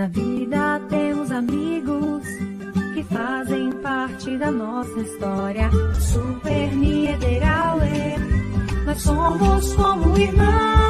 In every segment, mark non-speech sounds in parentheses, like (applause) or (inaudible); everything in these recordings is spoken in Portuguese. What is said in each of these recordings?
Na vida temos amigos que fazem parte da nossa história. Super Niederauer, nós somos como irmãos.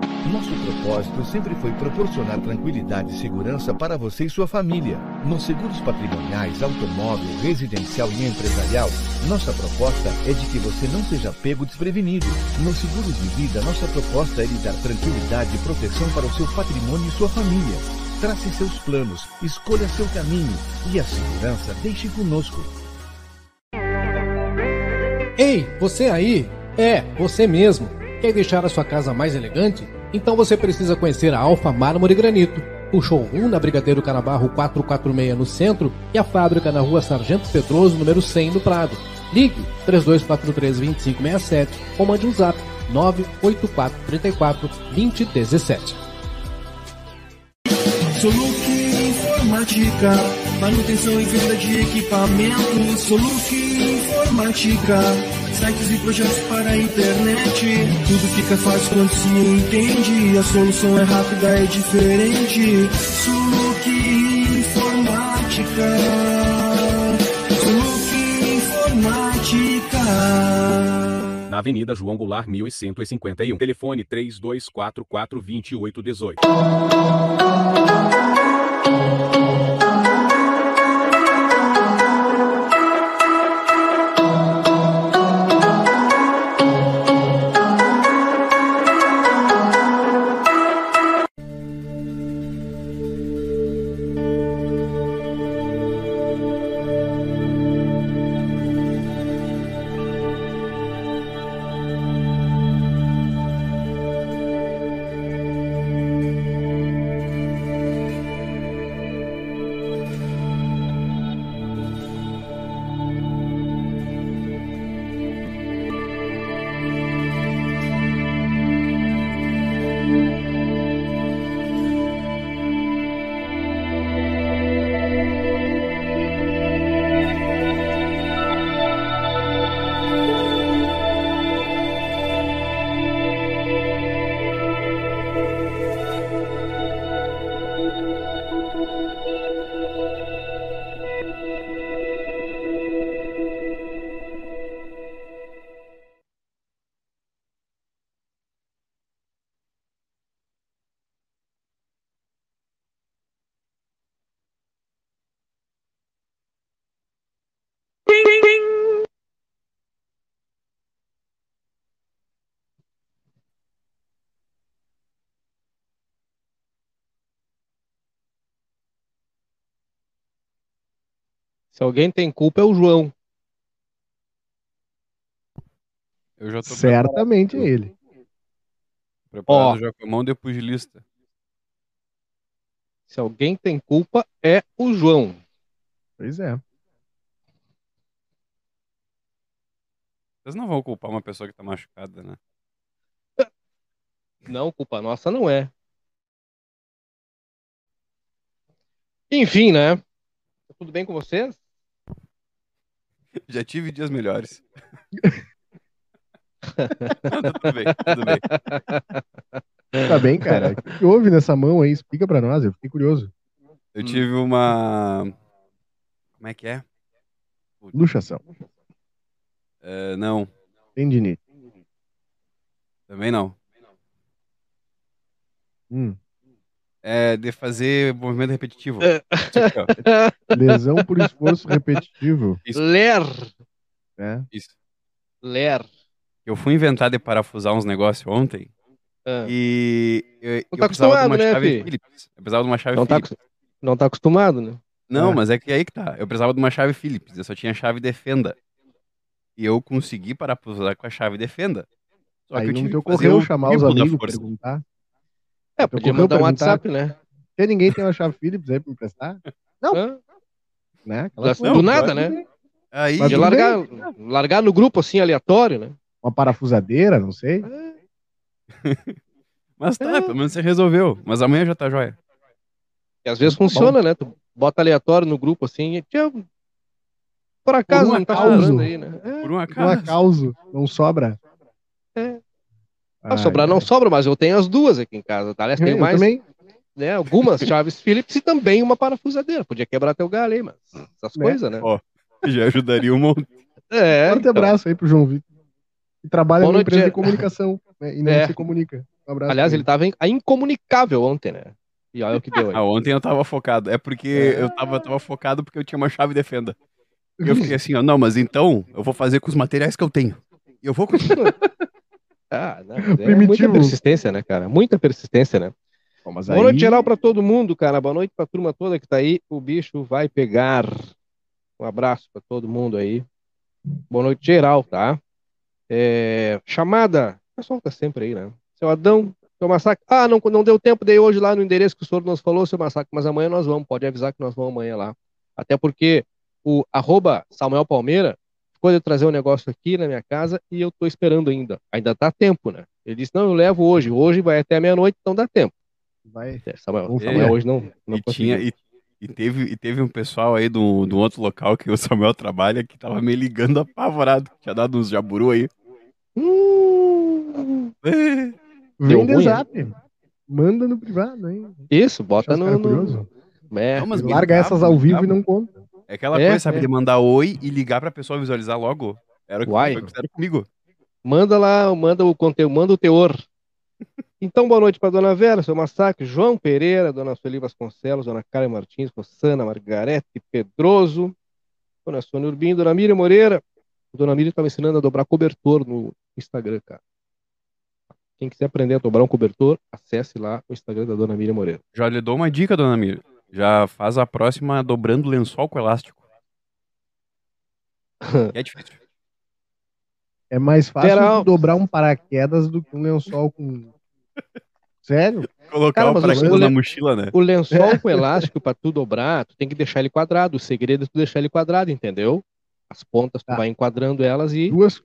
Nosso propósito sempre foi proporcionar tranquilidade e segurança para você e sua família. Nos seguros patrimoniais, automóvel, residencial e empresarial, nossa proposta é de que você não seja pego desprevenido. Nos seguros de vida, nossa proposta é lhe dar tranquilidade e proteção para o seu patrimônio e sua família. Trace seus planos, escolha seu caminho e a segurança deixe conosco. Ei, você aí? É, você mesmo. Quer deixar a sua casa mais elegante? Então você precisa conhecer a Alfa Mármore Granito. O showroom na Brigadeiro Canabarro 446 no centro e a fábrica na rua Sargento Pedroso, número 100 no Prado. Ligue 3243-2567 ou mande um zap 98434-2017. Soluc Informática, manutenção e venda de equipamentos. Soluc Informática, sites e projetos para a internet. Tudo fica fácil quando se entende. A solução é rápida, é diferente. Soluc Informática. Soluc Informática. Na Avenida João Goulart, 1151. Telefone 3244-2818. Se alguém tem culpa é o João. Eu já tô Certamente é ele. preparado Ó. já com a mão de pugilista. Se alguém tem culpa é o João. Pois é. Vocês não vão culpar uma pessoa que tá machucada, né? Não, culpa nossa não é. Enfim, né? Tá tudo bem com vocês? (laughs) Já tive dias melhores. (laughs) tudo bem, tudo bem. Tá bem, cara? O que houve nessa mão aí? Explica pra nós, eu fiquei curioso. Eu tive uma. Como é que é? Luxação. É, não, Tendinite. também não. Hum. É de fazer movimento repetitivo. É. (laughs) Lesão por esforço repetitivo. Isso. Ler. Né? Isso. Ler. Eu fui inventar de parafusar uns negócios ontem Ah. e eu, eu tá precisava de uma né, chave fi? Phillips. Eu precisava de uma chave Não tá, Phillips. acos- não tá acostumado, né? Não, É. mas é que aí que tá. Eu precisava de uma chave Phillips, eu só tinha chave de fenda. E eu consegui parafusar com a chave de fenda. Só Aí que eu não tive te que fazer ocorreu chamar os amigos, perguntar. É, podia mandar um WhatsApp, né? Se ninguém tem uma chave Phillips aí pra emprestar, Hã? né? Aquela Do coisa. Não, nada, né? Aí, Mas De largar, largar no grupo assim, aleatório, né? Uma parafusadeira, não sei. (laughs) mas tá, pelo menos você resolveu. Mas amanhã já tá jóia. E às vezes funciona, né? Tu bota aleatório no grupo assim e tchau. Por acaso um não tá sobrando aí, né? É. Por um Um acaso. acaso, não sobra. É. Ah, sobrar não sobra, mas eu tenho as duas aqui em casa, tá? Aliás, eu tenho mais também. né, algumas chaves Phillips e também uma parafusadeira. Podia quebrar teu galho aí, mas essas Né? coisas, né? Ó, Já ajudaria um monte. (laughs) É. Forte abraço aí pro João Vitor. Que trabalha Boa numa empresa é. de comunicação né, e não É. se comunica. Um abraço Aliás, ele tava in- incomunicável ontem, né? E olha o que deu aí. (laughs) Ah, ontem eu tava focado. É porque eu tava, tava focado porque eu tinha uma chave de fenda. E eu fiquei assim, ó, não, mas então eu vou fazer com os materiais que eu tenho. E eu vou conseguir. (laughs) Ah, não, (laughs) é muita persistência, né, cara? Muita persistência, né? Bom, mas Boa noite aí- geral pra todo mundo, cara. Boa noite pra turma toda que tá aí. O bicho vai pegar. Um abraço pra todo mundo aí. Boa noite geral, tá? É, Chamada. O pessoal tá sempre aí, né? Seu Adão, seu Massacre. Ah, não, não deu tempo de ir hoje lá no endereço que o senhor nos falou, seu Massacre, mas amanhã nós vamos. Pode avisar que nós vamos amanhã lá. Até porque o arroba Samuel Palmeira ficou de trazer um negócio aqui na minha casa e eu tô esperando ainda. Ainda dá tempo, né? Ele disse: não, eu levo hoje. Hoje vai até meia-noite, então dá tempo. Vai. É, Samuel, Samuel é. hoje não, não E, tinha, e, e teve, e teve um pessoal aí do, do outro local que o Samuel trabalha que tava me ligando apavorado. Tinha dado uns jaburu aí. Hum, É, (laughs) Vem de ruim, zap. Manda no privado, hein? isso, bota no. É, Não, Larga essas ao vivo e não conta. É aquela É, coisa, sabe, é. de mandar oi e ligar pra pessoa visualizar logo. Era o que Uai. fizeram comigo. Manda lá, manda o conteúdo, manda o teor. Então, boa noite para Dona Vera, seu Massacre, João Pereira, Dona Sueli Vasconcelos, Dona Karen Martins, Rossana Margarete Pedroso, Dona Sônia Urbim, Dona Miriam Moreira. Dona Miriam estava ensinando a dobrar cobertor no Instagram, cara. Quem quiser aprender a dobrar um cobertor, acesse lá o Instagram da Dona Miriam Moreira. Já lhe dou uma dica, dona Miriam. Já faz a próxima dobrando lençol com elástico. (laughs) É difícil. É mais fácil Geral- dobrar um paraquedas do que um lençol com. Sério? Colocar Cara, o o- paraquedas o na le- mochila, né? O lençol com (laughs) elástico para tu dobrar, tu tem que deixar ele quadrado. O segredo é tu deixar ele quadrado, entendeu? As pontas tu Tá. vai enquadrando elas e Duas,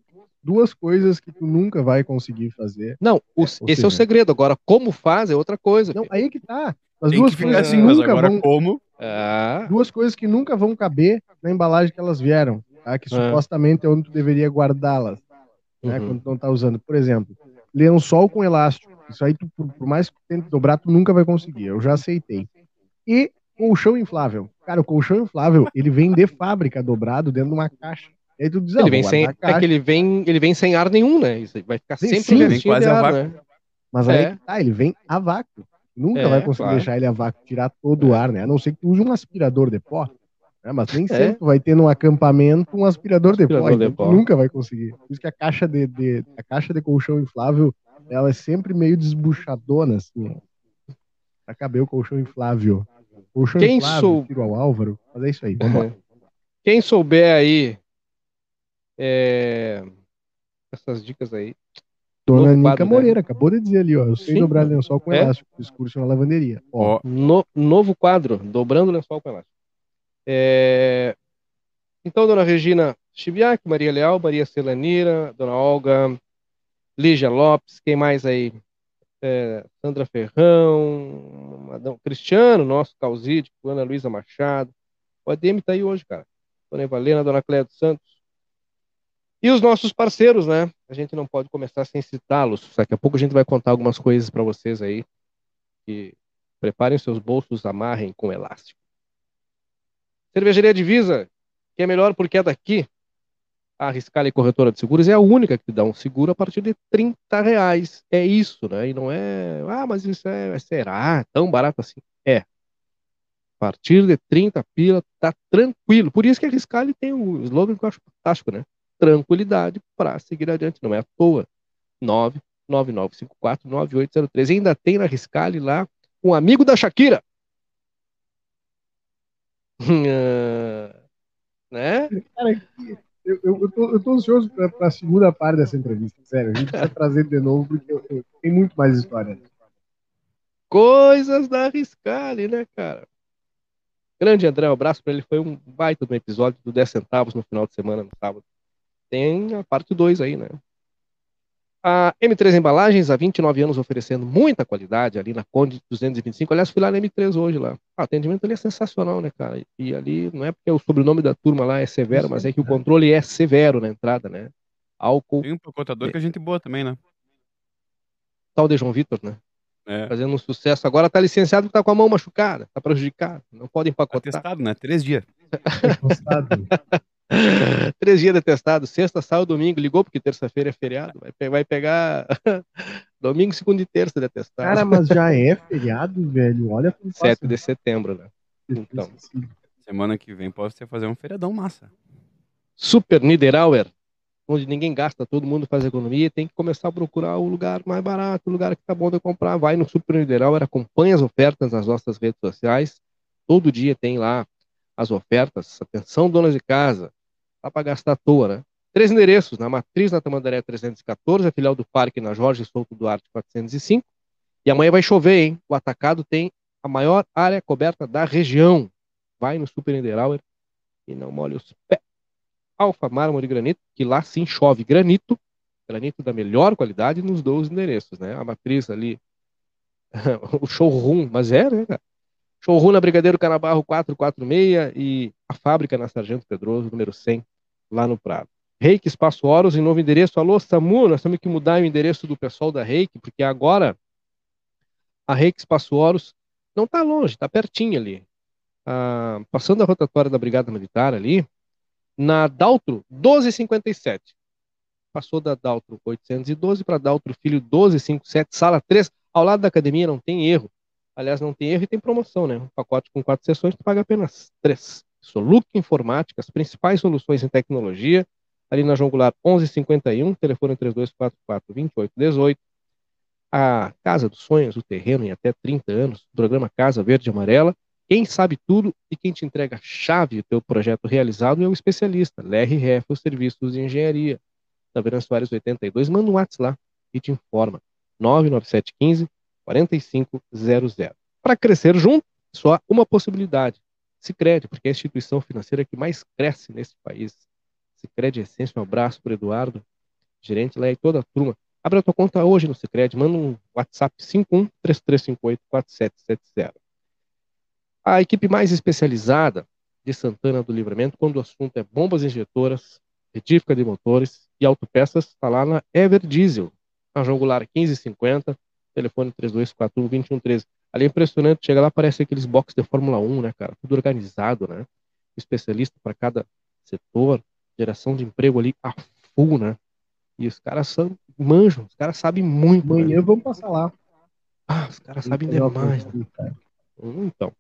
duas coisas que tu nunca vai conseguir fazer. Não, o- ou esse é seja- o segredo. Agora, como faz é outra coisa. Não, filho. aí que tá. As Tem duas que ficar coisas assim, que mas nunca agora vão. como? Ah, Duas coisas que nunca vão caber na embalagem que elas vieram, tá? Que É. supostamente é onde tu deveria guardá-las, né? uhum. Quando tu não tá usando. Por exemplo, lençol com elástico. Isso aí, tu, por, por mais que tu tente dobrar, tu nunca vai conseguir. Eu já aceitei. E colchão inflável. Cara, o colchão inflável, ele vem de fábrica dobrado dentro de uma caixa. Aí tu diz, ah, Ele vem sem, é que ele vem, ele vem sem ar nenhum, né? Isso vai ficar Sim, sempre sim, um vem quase de a ar, vácuo. né? Mas aí É. que tá, ele vem a vácuo. Nunca É, vai conseguir claro. deixar ele a vácuo, tirar todo o ar, né? A não ser que tu use um aspirador de pó. né? Mas nem É. sempre vai ter no acampamento um aspirador de pó. Aspirador de então tu pó. nunca vai conseguir. Por isso que a caixa de, de- a caixa de colchão inflável, ela é sempre meio desbuchadona, assim. ó. Pra caber o colchão inflável. Colchão Quem inflável, sou- tiro ao Álvaro. Mas é isso aí, vambora. Uhum. Quem souber aí é, essas dicas aí. Dona Novo Nica quadro, né? Moreira acabou de dizer ali, ó. Eu sei Sim. dobrar lençol com É? elástico. Fiz curso na lavanderia. Ó, No- novo quadro, dobrando lençol com elástico. É, Então, dona Regina Chibiac, Maria Leal, Maria Celanira, dona Olga, Lígia Lopes, quem mais aí? É, Sandra Ferrão, Madão Cristiano, nosso Causídico, Ana Luísa Machado. O ADM tá aí hoje, cara. Dona Evalena, dona Cléia dos Santos. E os nossos parceiros, né? A gente não pode começar sem citá-los. Daqui a pouco a gente vai contar algumas coisas para vocês aí. Que preparem seus bolsos, amarrem com elástico. Cervejaria Divisa, que é melhor porque é daqui. A Riscale Corretora de Seguros é a única que dá um seguro a partir de 30 reais. É isso, né? E não é. Ah, mas isso é. Será tão barato assim? É. A partir de 30 pila, tá tranquilo. Por isso que a Riscale tem o slogan que eu acho fantástico, né? Tranquilidade para seguir adiante. Não é à toa. 999549803. E ainda tem na Riscale lá um amigo da Shakira. (laughs) Né? eu, eu, eu tô, eu tô ansioso pra, pra segunda parte dessa entrevista. Sério, a gente precisa (laughs) trazer de novo, porque eu- eu- tem muito mais história. Coisas da Riscale, né, cara? Grande André, um abraço pra ele. Foi um baita do episódio do 10 centavos no final de semana, no sábado. Tem a parte 2 aí, né? A M3 Embalagens, há 29 anos oferecendo muita qualidade ali na Conde 225. Aliás, fui lá na M3 hoje lá. O atendimento ali é sensacional, né, cara? E ali não é porque o sobrenome da turma lá é severo, mas é que o controle é severo na entrada, né? Álcool, tem um contador que é gente boa também, né? tal de João Vitor, né? É. Fazendo um sucesso. Agora tá licenciado porque tá com a mão machucada, tá prejudicado. Não pode empacotar. Atestado, né? Três dias. (laughs) (laughs) (laughs) Três dias de testado, sexta, sábado, domingo, ligou porque terça-feira é feriado, vai, vai pegar (laughs) domingo, segunda e terça de testado. Cara, mas já é (laughs) feriado, velho. Olha como 7 de setembro, né? então. Semana que vem pode ser fazer um feriadão massa. Super Niederauer, onde ninguém gasta, todo mundo faz economia, tem que começar a procurar o lugar mais barato, o lugar que tá bom de comprar. Vai no Super Niederauer, acompanha as ofertas nas nossas redes sociais. Todo dia tem lá as ofertas. Atenção, donas de casa, dá para gastar à toa, né? Três endereços, na Matriz, na Tamandaré 314, a filial do Parque na Jorge Souto Duarte 405. E amanhã vai chover, hein? O atacado tem a maior área coberta da região. Vai no Super Niederauer e não molhe os pés. Alfa Mármore Granito, que lá sim chove granito, granito da melhor qualidade nos dois endereços, né? A matriz ali, (laughs) o showroom, mas é, né, cara? Showroom na Brigadeiro Canabarro 446 e a fábrica na Sargento Pedroso, número 100, lá no Prado. Reiki Espaço Horos em novo endereço. Alô, Samu, nós temos que mudar o endereço do pessoal da Reiki, porque agora a Reiki Espaço Horos não está longe, está pertinho ali. Ah, passando a rotatória da Brigada Militar ali, na Daltro 1257. Passou da Daltro 812 para Daltro Filho 1257, sala 3, ao lado da academia, não tem erro. Aliás, não tem erro e tem promoção, né? Um pacote com quatro sessões, tu paga apenas três. Soluc Informática, as principais soluções em tecnologia, ali na João Goulart 1151, telefone 3244-2818. A Casa dos Sonhos, o terreno em até 30 anos, programa Casa Verde e Amarela. Quem sabe tudo e quem te entrega a chave do teu projeto realizado é o especialista, LRF, os serviços de engenharia. Da Verão Soares 82, manda um WhatsApp lá e te informa. 99715 4500. Para crescer junto, só uma possibilidade. Sicredi, porque é a instituição financeira que mais cresce nesse país. Sicredi Essência, um abraço para Eduardo, gerente lá e toda a turma. Abre a tua conta hoje no Sicredi, manda um WhatsApp 51 3358 4770. A equipe mais especializada de Santana do Livramento, quando o assunto é bombas injetoras, retífica de motores e autopeças, está lá na Ever Diesel, na João Goulart 1550, telefone 3241-2113. Ali é impressionante, chega lá, parece aqueles boxes de Fórmula 1, né, cara? Tudo organizado, né? Especialista para cada setor, geração de emprego ali a full, né? E os caras são, manjam, os caras sabem muito. Amanhã né? vamos passar lá. Ah, os caras sabem demais. né? cara. Então.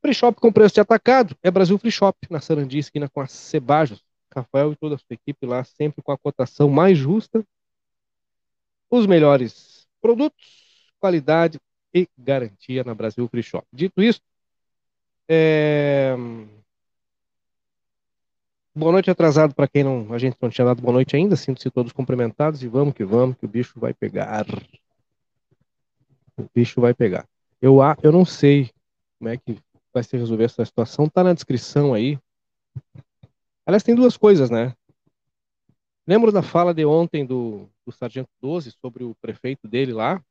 Free Shop com preço de atacado é Brasil Free Shop, na Sarandi, esquina com a Cebajos. Rafael e toda a sua equipe lá, sempre com a cotação mais justa. Os melhores produtos, qualidade e garantia na Brasil Free Shop. Dito isso, é... Boa noite atrasado para quem não, a gente não tinha dado boa noite ainda, sinto-se todos cumprimentados e vamos que vamos, que o bicho vai pegar. O bicho vai pegar. Eu, eu não sei como é que vai se resolver essa situação, tá na descrição aí. Aliás, tem duas coisas, né? Lembro da fala de ontem do, do Sargento 12 sobre o prefeito dele lá?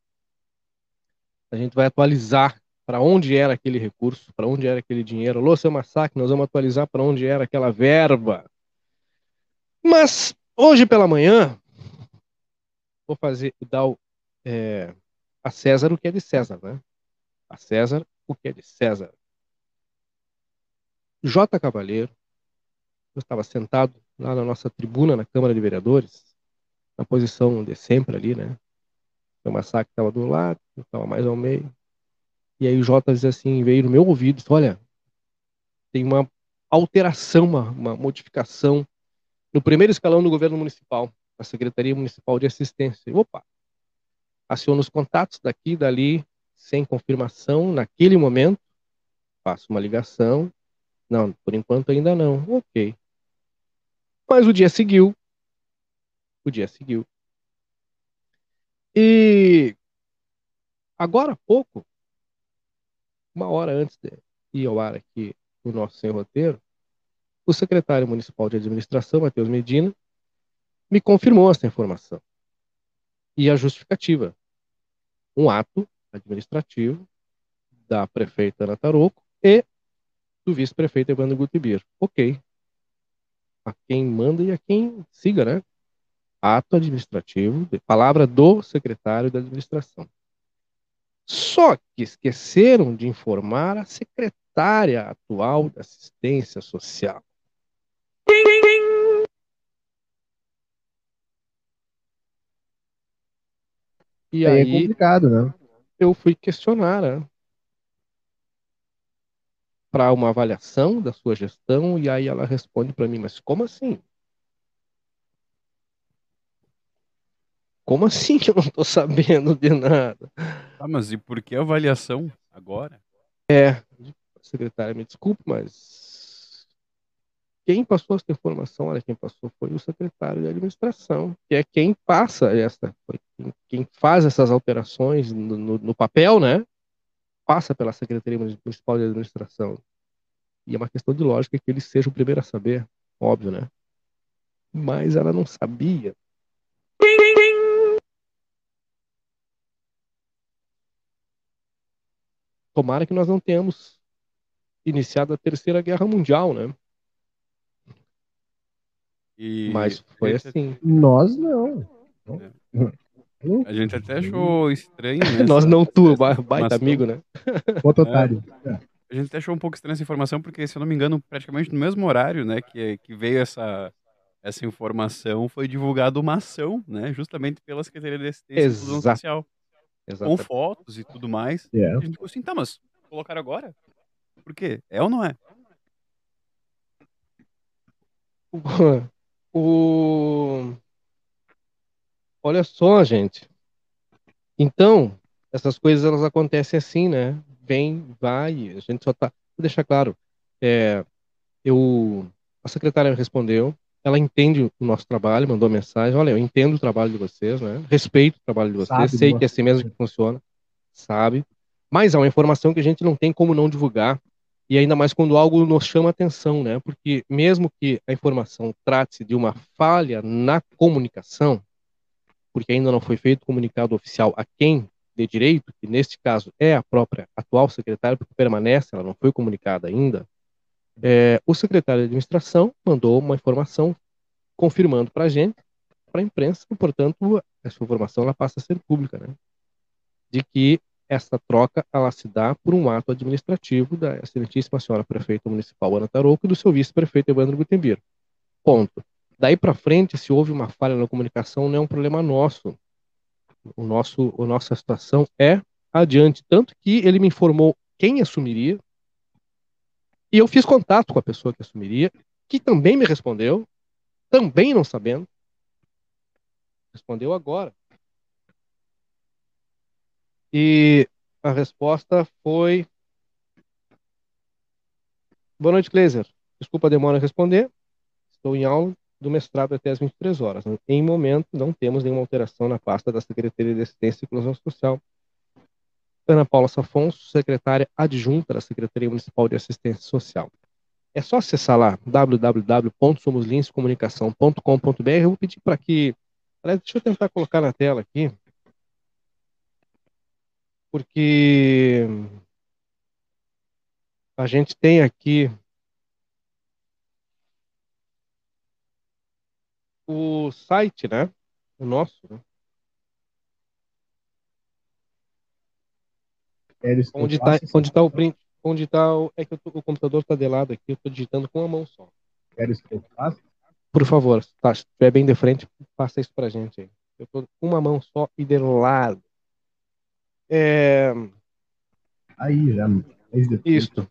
A gente vai atualizar para onde era aquele recurso, para onde era aquele dinheiro. Alô, seu massacre, nós vamos atualizar para onde era aquela verba. Mas hoje pela manhã, vou fazer, dar o, é, a César o que é de César, né? A César o que é de César. J. Cavaleiro, eu estava sentado lá na nossa tribuna na Câmara de Vereadores, na posição de sempre ali, né? O massacre estava do lado, eu mais ao meio. E aí o Jota dizia assim, veio no meu ouvido, olha, tem uma alteração, uma, uma modificação no primeiro escalão do governo municipal, a Secretaria Municipal de Assistência. Opa, aciono os contatos daqui dali, sem confirmação, naquele momento, faço uma ligação. Não, por enquanto ainda não. Ok. Mas o dia seguiu. O dia seguiu. E agora há pouco, uma hora antes de ir ao ar aqui o nosso sem roteiro, o secretário municipal de administração, Matheus Medina, me confirmou essa informação. E a justificativa. Um ato administrativo da prefeita Ana Taroco e do vice-prefeito Evandro Gutibir. Ok. A quem manda e a quem siga, né? Ato administrativo, palavra do secretário da administração. Só que esqueceram de informar a secretária atual da assistência social. E Aí é aí complicado, né? eu fui questionar né, para uma avaliação da sua gestão e aí ela responde para mim, mas como assim? Como assim que eu não estou sabendo de nada? Tá, mas e por que avaliação agora? Secretária, me desculpe, mas quem passou essa informação, olha, quem passou foi o secretário de administração, que é quem passa essa, quem, quem faz essas alterações no, no- no papel, né? Passa pela Secretaria Municipal de Administração. E é uma questão de lógica que ele seja o primeiro a saber, óbvio, né? Mas ela não sabia. Tomara que nós não tenhamos iniciado a Terceira Guerra Mundial, né? E Mas foi assim. Nós não. A gente até achou estranho, (laughs) né? Nós não tu, baita amigo, né? (laughs) Outro otário. A gente até achou um pouco estranha essa informação, porque, se eu não me engano, praticamente no mesmo horário, né, que, que veio essa, essa informação, foi divulgada uma ação, né, justamente pela Secretaria de Assistência Inclusão Exato. Social, com Exatamente. fotos e tudo mais. É. A gente ficou assim, tá, mas colocaram agora? Por quê? É ou não é? O... Olha só, gente. Então, essas coisas elas acontecem assim, né? Vem, vai, a gente só tá. Vou deixar claro. É, eu, a secretária me respondeu, ela entende o nosso trabalho, mandou mensagem. Olha, eu entendo o trabalho de vocês, né? Respeito o trabalho de vocês, Sabe sei que é assim mesmo que funciona, sabe? Mas é uma informação que a gente não tem como não divulgar. E ainda mais quando algo nos chama atenção, né? Porque mesmo que a informação trate-se de uma falha na comunicação, porque ainda não foi feito comunicado oficial a quem de direito, que neste caso é a própria atual secretária, porque permanece, ela não foi comunicada ainda, é, o secretário de administração mandou uma informação confirmando para a gente, para a imprensa, e, portanto, essa informação ela passa a ser pública, né? De que essa troca ela se dá por um ato administrativo da excelentíssima senhora prefeita municipal Ana Tarouco e do seu vice-prefeito Evandro Gutenberg. Ponto. Daí para frente, se houve uma falha na comunicação, não é um problema nosso. O nosso, a nossa situação é adiante. Tanto que ele me informou quem assumiria, e eu fiz contato com a pessoa que assumiria, que também me respondeu, também não sabendo. Respondeu agora. E a resposta foi: Boa noite, Kleiser. Desculpa a demora em responder. Estou em aula do mestrado até às 23 horas. Em momento, não temos nenhuma alteração na pasta da Secretaria de Assistência e Inclusão Social. Ana Paula Safonso, secretária adjunta da Secretaria Municipal de Assistência Social. É só acessar lá www.somoslinscomunicação.com.br. Eu vou pedir para que. Aliás, deixa eu tentar colocar na tela aqui. Porque a gente tem aqui o site, né? O nosso, né? Onde está onde tá o print? Onde está o. É que tô, o computador está de lado aqui, eu estou digitando com uma mão só. Queres que eu faça? Por favor, tá, se estiver bem de frente, passa isso pra gente aí. Eu estou com uma mão só e de lado. É... Aí, já. Isso,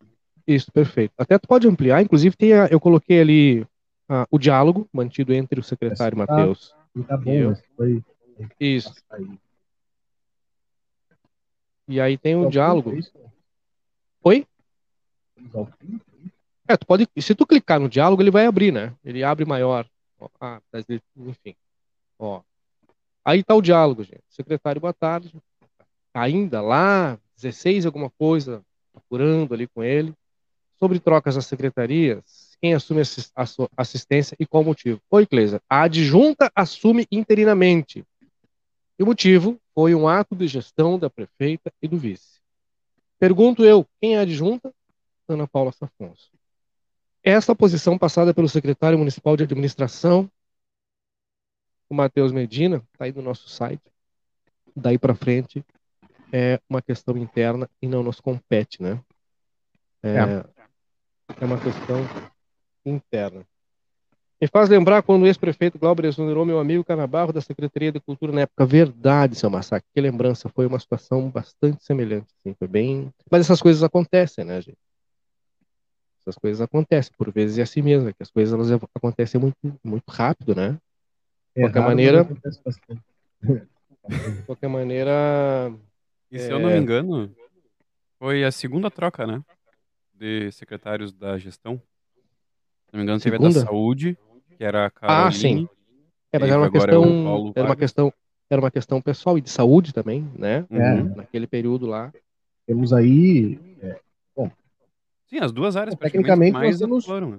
isso, perfeito. Até tu pode ampliar, inclusive tem a, eu coloquei ali ah, o diálogo mantido entre o secretário Tá- Matheus. Tá bom, e eu. mas foi. Isso. E aí tem o Então, um diálogo. isso? Oi? É, tu pode. Se tu clicar no diálogo, ele vai abrir, né? Ele abre maior. Ó, ah, tá enfim. Ó. Aí tá o diálogo, gente. Secretário, boa tarde. Ainda lá, 16 alguma coisa, apurando ali com ele. Sobre trocas das secretarias, quem assume assistência e qual o motivo? Oi, Cleisa. A adjunta assume interinamente. E o motivo foi um ato de gestão da prefeita e do vice. Pergunto eu, quem é a adjunta? Ana Paula Safonso. Essa posição passada pelo secretário municipal de administração, o Matheus Medina, está aí no nosso site. Daí para frente é uma questão interna e não nos compete, né? É, é uma questão interna. Me faz lembrar quando o ex-prefeito Glauber exonerou meu amigo Canabarro da Secretaria de Cultura na época. Verdade, seu Massacre. Que lembrança. Foi uma situação bastante semelhante. Assim, foi bem... Mas essas coisas acontecem, né, gente? Essas coisas acontecem. Por vezes é assim mesmo. É que as coisas elas acontecem muito, muito rápido, né? É qualquer maneira-. De qualquer maneira... E se É. eu não me engano, foi a segunda troca, né? De secretários da gestão. Se não me engano, teve a da Segunda? saúde, que era a Ah, sim. É, mas era uma é questão... Paulo Era uma questão... Era uma questão pessoal e de saúde também, né? Uhum. Naquele período lá. Temos aí. Sim, as duas áreas Bom, tecnicamente, mais nós temos- atuaram, né?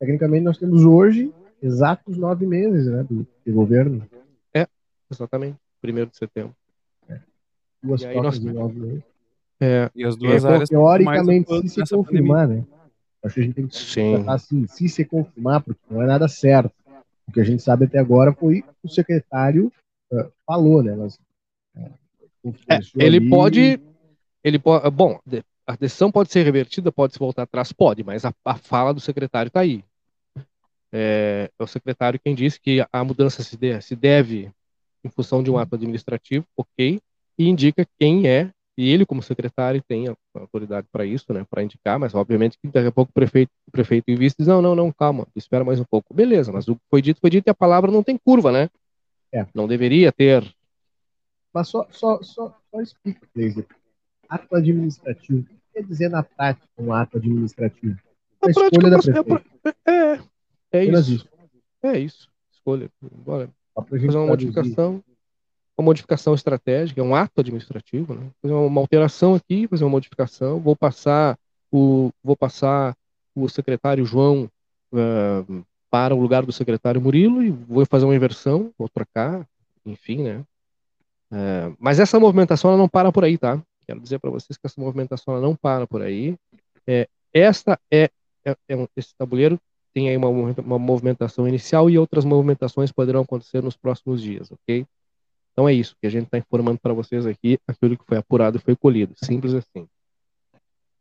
Tecnicamente, nós temos hoje exatos nove meses né, do, de governo. Exatamente. Primeiro de setembro. Duas E trocas nós- em nove meses. É, E as duas É, áreas teoricamente, mais se se confirmar, né? Acho que a gente tem que Sim. tratar assim, se se confirmar, porque não é nada certo. O que a gente sabe até agora foi o secretário eh, falou, né? Mas, eh, influenciou ele ali. pode. Ele pode. Bom, a decisão pode ser revertida, pode se voltar atrás, pode, mas a, a fala do secretário está aí. É, é o secretário quem disse que a mudança se, de- se deve em função de um ato administrativo, ok, e indica quem é, e ele, como secretário, tem a a autoridade para isso, né, para indicar, mas obviamente que daqui a pouco o prefeito, o prefeito em vista diz: não, não, não, calma, espera mais um pouco. Beleza, mas o que foi dito, foi dito e a palavra não tem curva, né? É. Não deveria ter. Mas só, só, só, só explica, Cleiser. Ato administrativo. O que quer dizer na prática um ato administrativo? A Na escolha da prática, prefeita. É, é Apenas isso. É isso. Escolha. Bora fazer uma modificação. Uma modificação estratégica, é um ato administrativo, né? Fazer uma, alteração aqui, fazer uma modificação. Vou passar o, vou passar o secretário João ah, para o lugar do secretário Murilo e vou fazer uma inversão, vou trocar, enfim, né? É, mas essa movimentação ela não para por aí, tá? Quero dizer para vocês que essa movimentação ela não para por aí. É, esta é, é, é um- esse tabuleiro tem aí uma, uma movimentação inicial e outras movimentações poderão acontecer nos próximos dias, ok? Então é isso que a gente está informando para vocês aqui, aquilo que foi apurado foi colhido, simples assim.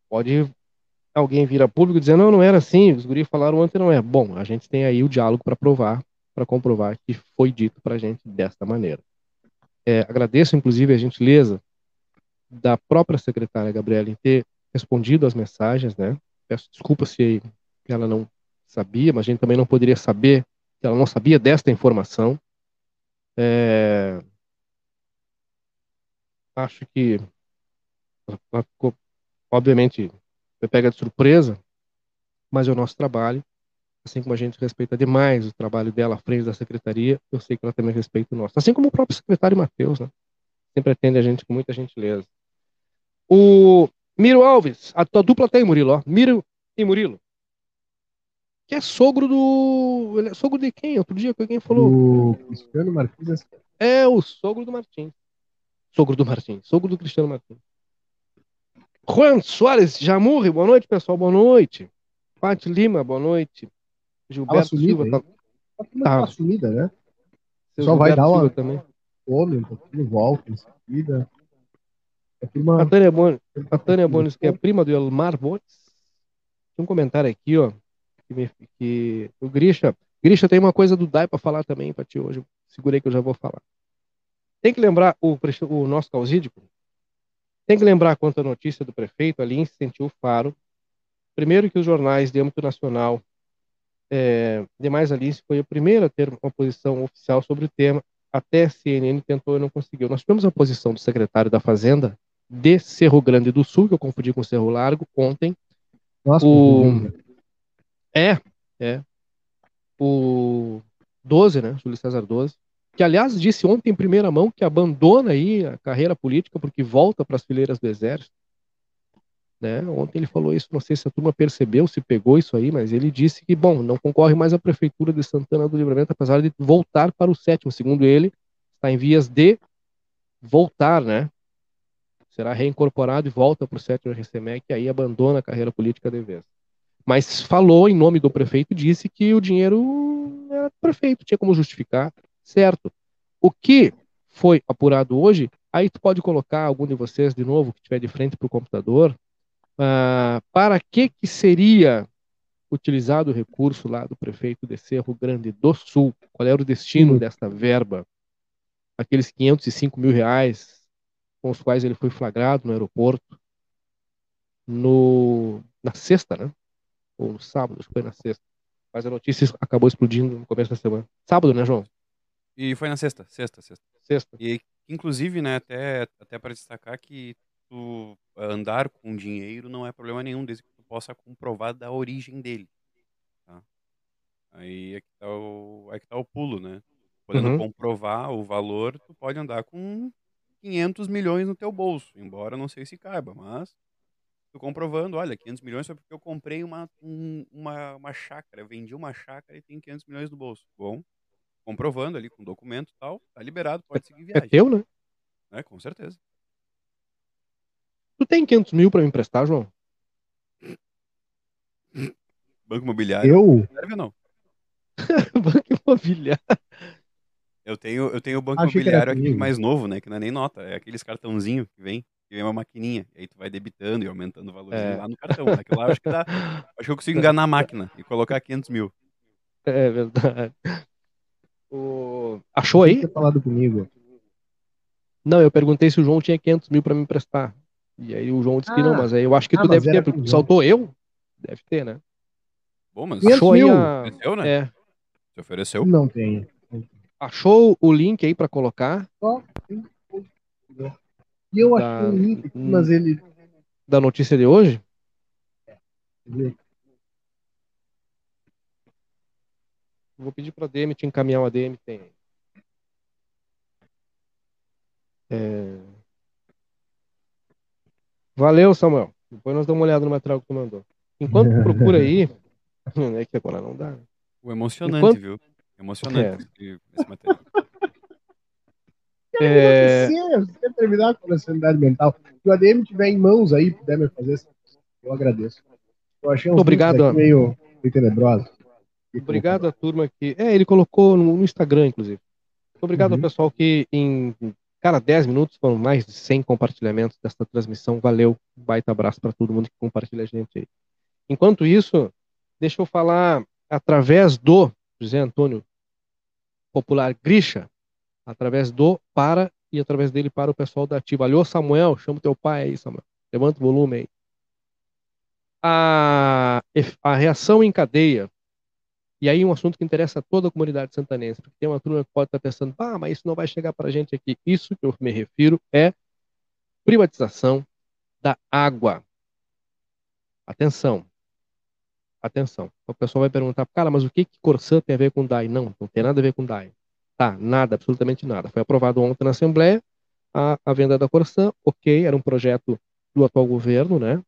Pode alguém vir a público dizer, não, não era assim, os guris falaram ontem, não é. Bom, a gente tem aí o diálogo para provar, para comprovar que foi dito para a gente desta maneira. É, agradeço, inclusive, a gentileza da própria secretária Gabriela em ter respondido às mensagens, né? Peço desculpa se ela não sabia, mas a gente também não poderia saber ela não sabia desta informação. É, Acho que ela ficou, obviamente, foi pega de surpresa, mas é o nosso trabalho assim como a gente respeita demais o trabalho dela à frente da secretaria, eu sei que ela também respeita o nosso. Assim como o próprio secretário Matheus, né? Sempre atende a gente com muita gentileza. O Miro Alves, a tua dupla tem, Murilo, ó. Miro e Murilo. Que é sogro do. Ele é sogro de quem? Outro dia quem falou? O Cristiano Martins. É o sogro do Martins. Sogro do Martins. Sogro do Cristiano Martins. Juan Soares Jamurri, boa noite, pessoal. Boa noite. Paty Lima, boa noite. Gilberto sumida, Silva. Tá... Tá Tá. sumida, né? Seu Só vai Gilberto dar uma- Silva também. Come, um pouquinho, volta em seguida. A turma. A Tânia Bones, a Tânia Bones, que é prima do Elmar Bones. Tem um comentário aqui, ó. Que, me- que o Grisha. Grisha tem uma coisa do DAI pra falar também pra ti hoje. Segurei que eu já vou falar. Tem que lembrar o, o nosso causídico. Tem que lembrar quanto à notícia do prefeito, ali sentiu o faro. Primeiro que os jornais de âmbito nacional, é, demais Alice foi o primeiro a ter uma posição oficial sobre o tema. Até a CNN tentou e não conseguiu. Nós tivemos a posição do secretário da Fazenda de Cerro Grande do Sul, que eu confundi com Cerro Largo, ontem. Nossa, o-. É, é. O 12, né? Júlio César 12. Que, aliás, disse ontem em primeira mão que abandona aí a carreira política porque volta para as fileiras do Exército. Né? Ontem ele falou isso, não sei se a turma percebeu, se pegou isso aí, mas ele disse que, bom, não concorre mais à Prefeitura de Santana do Livramento, apesar de voltar para o sétimo. Segundo ele, está em vias de voltar, né? Será reincorporado e volta para o sétimo RCMEC, aí abandona a carreira política de vez mas falou em nome do prefeito disse que o dinheiro era do prefeito, tinha como justificar, certo. O que foi apurado hoje, aí tu pode colocar algum de vocês de novo que estiver de frente para o computador, ah, para que que seria utilizado o recurso lá do prefeito de Cerro Grande do Sul? Qual era o destino Sim. desta verba? Aqueles 505 mil reais com os quais ele foi flagrado no aeroporto no, na sexta, né? ou no sábado, acho que foi na sexta. Mas a notícia acabou explodindo no começo da semana. Sábado, né, João? E foi na sexta, sexta, sexta. Sexta. E inclusive, né, até, até para destacar que tu andar com dinheiro não é problema nenhum, desde que tu possa comprovar da origem dele. Tá? Aí é que tá o, é que tá o pulo, né? Podendo Uhum. comprovar o valor, tu pode andar com 500 milhões no teu bolso, embora não sei se caiba, mas tu comprovando, olha, 500 milhões foi porque eu comprei uma, um- uma, uma chácara, vendi uma chácara e tenho 500 milhões no bolso. Bom, comprovando ali com documento e tal, tá liberado, pode seguir É viagem. teu, né? É, com certeza. Tu tem 500 mil pra me emprestar, João? Banco imobiliário. Eu? Serve ou não? (laughs) Banco imobiliário. Eu tenho, eu tenho o banco Achei imobiliário aqui mais novo, né? Que não é nem nota, é aqueles cartãozinho que vem, que vem uma maquininha. E aí tu vai debitando e aumentando o valorzinho É. lá no cartão. Aquilo lá eu acho que dá. (laughs) Acho que eu consigo enganar a máquina e colocar 500 mil. É verdade. O... Achou aí? Tinha falado comigo. Não, eu perguntei se o João tinha 500 mil pra me emprestar. E aí o João disse que não, Ah. mas aí eu acho que Ah, tu deve ter, o porque saltou eu? Deve ter, né? Bom, mas 500 Achou aí a... ofereceu, né? É. Se ofereceu. Não tem. Achou o link aí pra colocar E eu Tá. achei um link aqui, Hum. mas ele. da notícia de hoje? Vou pedir pra DM te encaminhar o ADM. Tem. aí. É... Valeu, Samuel. Depois nós damos uma olhada no material que tu mandou. Enquanto tu procura aí, (laughs) é que agora não dá. né? O emocionante, Enquanto- viu? Emocionante esse, esse material. É... Você terminar com a sanidade mental, se o ADM tiver em mãos aí, puder me fazer, eu agradeço. Eu achei Muito obrigado, meio, meio tenebrosos. Obrigado à turma que. É, ele colocou no, Instagram, inclusive. Obrigado Uhum. ao pessoal que, em, cara, 10 minutos foram mais de 100 compartilhamentos desta transmissão. Valeu. Um baita abraço para todo mundo que compartilha a gente aí. Enquanto isso, deixa eu falar através do José Antônio Popular Grisha, através do para e através dele para o pessoal da Ativa. Alô, Samuel, chama o teu pai aí, Samuel. Levanta o volume aí. A, a reação em cadeia e aí um assunto que interessa a toda a comunidade santanense, porque tem uma turma que pode estar pensando, ah, mas isso não vai chegar para a gente aqui. Isso que eu me refiro é privatização da água. Atenção. atenção. O pessoal vai perguntar, cara, mas o que que Corsã tem a ver com DAI? Não, não tem nada a ver com DAI. Tá, nada, absolutamente nada. Foi aprovado ontem na Assembleia a, a venda da Corsã, ok, era um projeto do atual governo, né?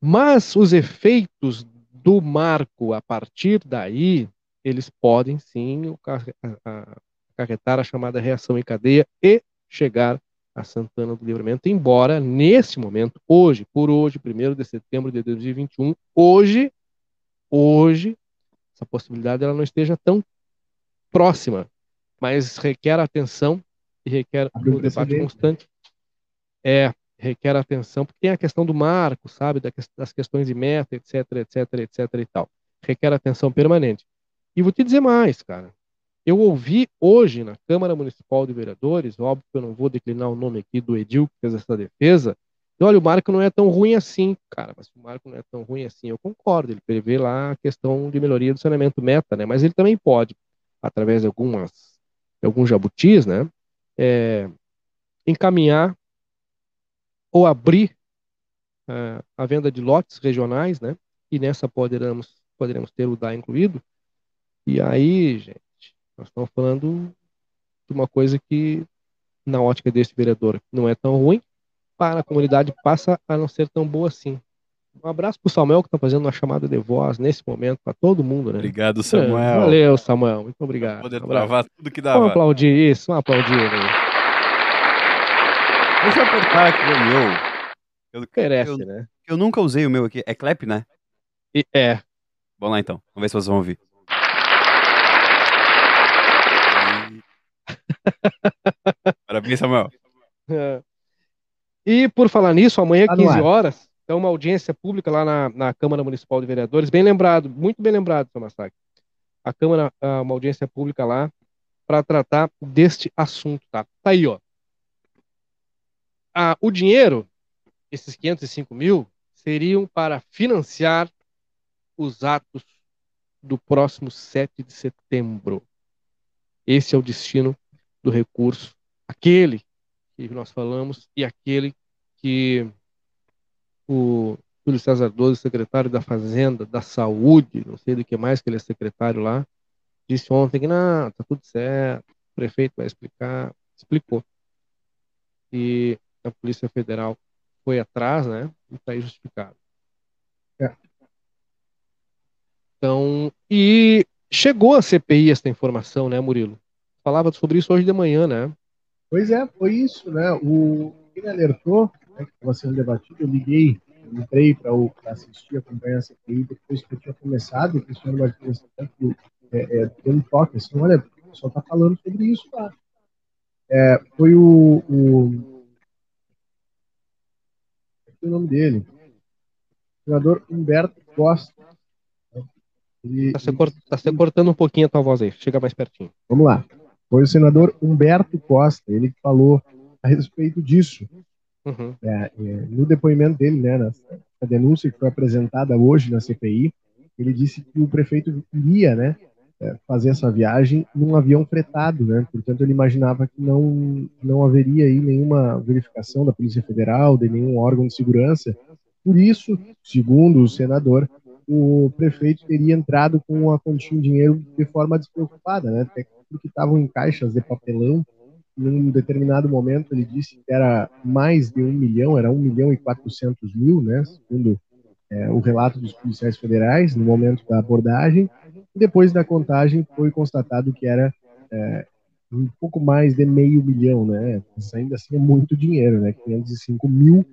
Mas os efeitos do marco a partir daí, eles podem sim acarretar a chamada reação em cadeia e chegar a Santana do Livramento, embora nesse momento, hoje, por hoje, 1 de setembro de 2021, hoje, hoje, essa possibilidade ela não esteja tão próxima, mas requer atenção e requer um debate constante. É, requer atenção, porque tem a questão do marco, sabe, das questões de meta, etc, etc, etc e tal. Requer atenção permanente. E vou te dizer mais, cara. Eu ouvi hoje na Câmara Municipal de Vereadores, óbvio que eu não vou declinar o nome aqui do Edil que fez essa defesa, e olha, o marco não é tão ruim assim, cara, mas o marco não é tão ruim assim, eu concordo, ele prevê lá a questão de melhoria do saneamento meta, né, mas ele também pode, através de algumas, de alguns jabutis, né, é, encaminhar ou abrir uh, a venda de lotes regionais, né? E nessa poderemos, poderemos ter o DA incluído. E aí, gente, nós estamos falando de uma coisa que, na ótica desse vereador, não é tão ruim, para a comunidade passa a não ser tão boa assim. Um abraço para o Samuel, que está fazendo uma chamada de voz nesse momento para todo mundo, né? Obrigado, Samuel. É, valeu, Samuel. Muito obrigado. Poder um travar tudo que dá. Vamos aplaudir isso, vamos aplaudir. Né? Deixa eu apertar aqui o meu. Eu, Merece, eu, né? Eu nunca usei o meu aqui. É clap, né? E, é. Vamos lá então. Vamos ver se vocês vão ouvir. (laughs) Parabéns, Samuel. É. E por falar nisso, amanhã, tá 15 horas, tem uma audiência pública lá na, na Câmara Municipal de Vereadores. Bem lembrado, muito bem lembrado, Tomasaki. A Câmara, uma audiência pública lá para tratar deste assunto, tá? Tá aí, ó ah, o dinheiro, esses 505 mil, seriam para financiar os atos do próximo 7 de setembro. Esse é o destino do recurso, aquele que nós falamos e aquele que o Júlio César Doze, secretário da Fazenda, da Saúde, não sei do que mais que ele é secretário lá, disse ontem que não, tá tudo certo, o prefeito vai explicar, explicou. E a Polícia Federal foi atrás, né? E está aí justificado. É. Então, e chegou a CPI essa informação, né, Murilo? Falava sobre isso hoje de manhã, né? Pois é, foi isso, né? O que me alertou, né, que estava sendo debatido, eu liguei, eu entrei para assistir, acompanhar a CPI, depois que eu tinha começado, o Cristiano Martins é, é, deu um toque, assim, olha, o pessoal está falando sobre isso lá. É, foi o, o o nome dele. O senador Humberto Costa. Está se, cort, tá se cortando um pouquinho a tua voz aí, chega mais pertinho. Vamos lá. Foi o senador Humberto Costa, ele que falou a respeito disso. Uhum. É, é, no depoimento dele, né, na, denúncia que foi apresentada hoje na CPI, ele disse que o prefeito iria, né, fazer essa viagem num avião fretado, né? Portanto, ele imaginava que não não haveria aí nenhuma verificação da Polícia Federal, de nenhum órgão de segurança. Por isso, segundo o senador, o prefeito teria entrado com a quantia de dinheiro de forma despreocupada, né? Até porque estavam em caixas de papelão. Num determinado momento, ele disse que era mais de um milhão, era um milhão e quatrocentos mil, né? Segundo é, o relato dos policiais federais no momento da abordagem. Depois da contagem, foi constatado que era é, um pouco mais de meio milhão, né? Isso ainda assim é muito dinheiro, né? 505 mil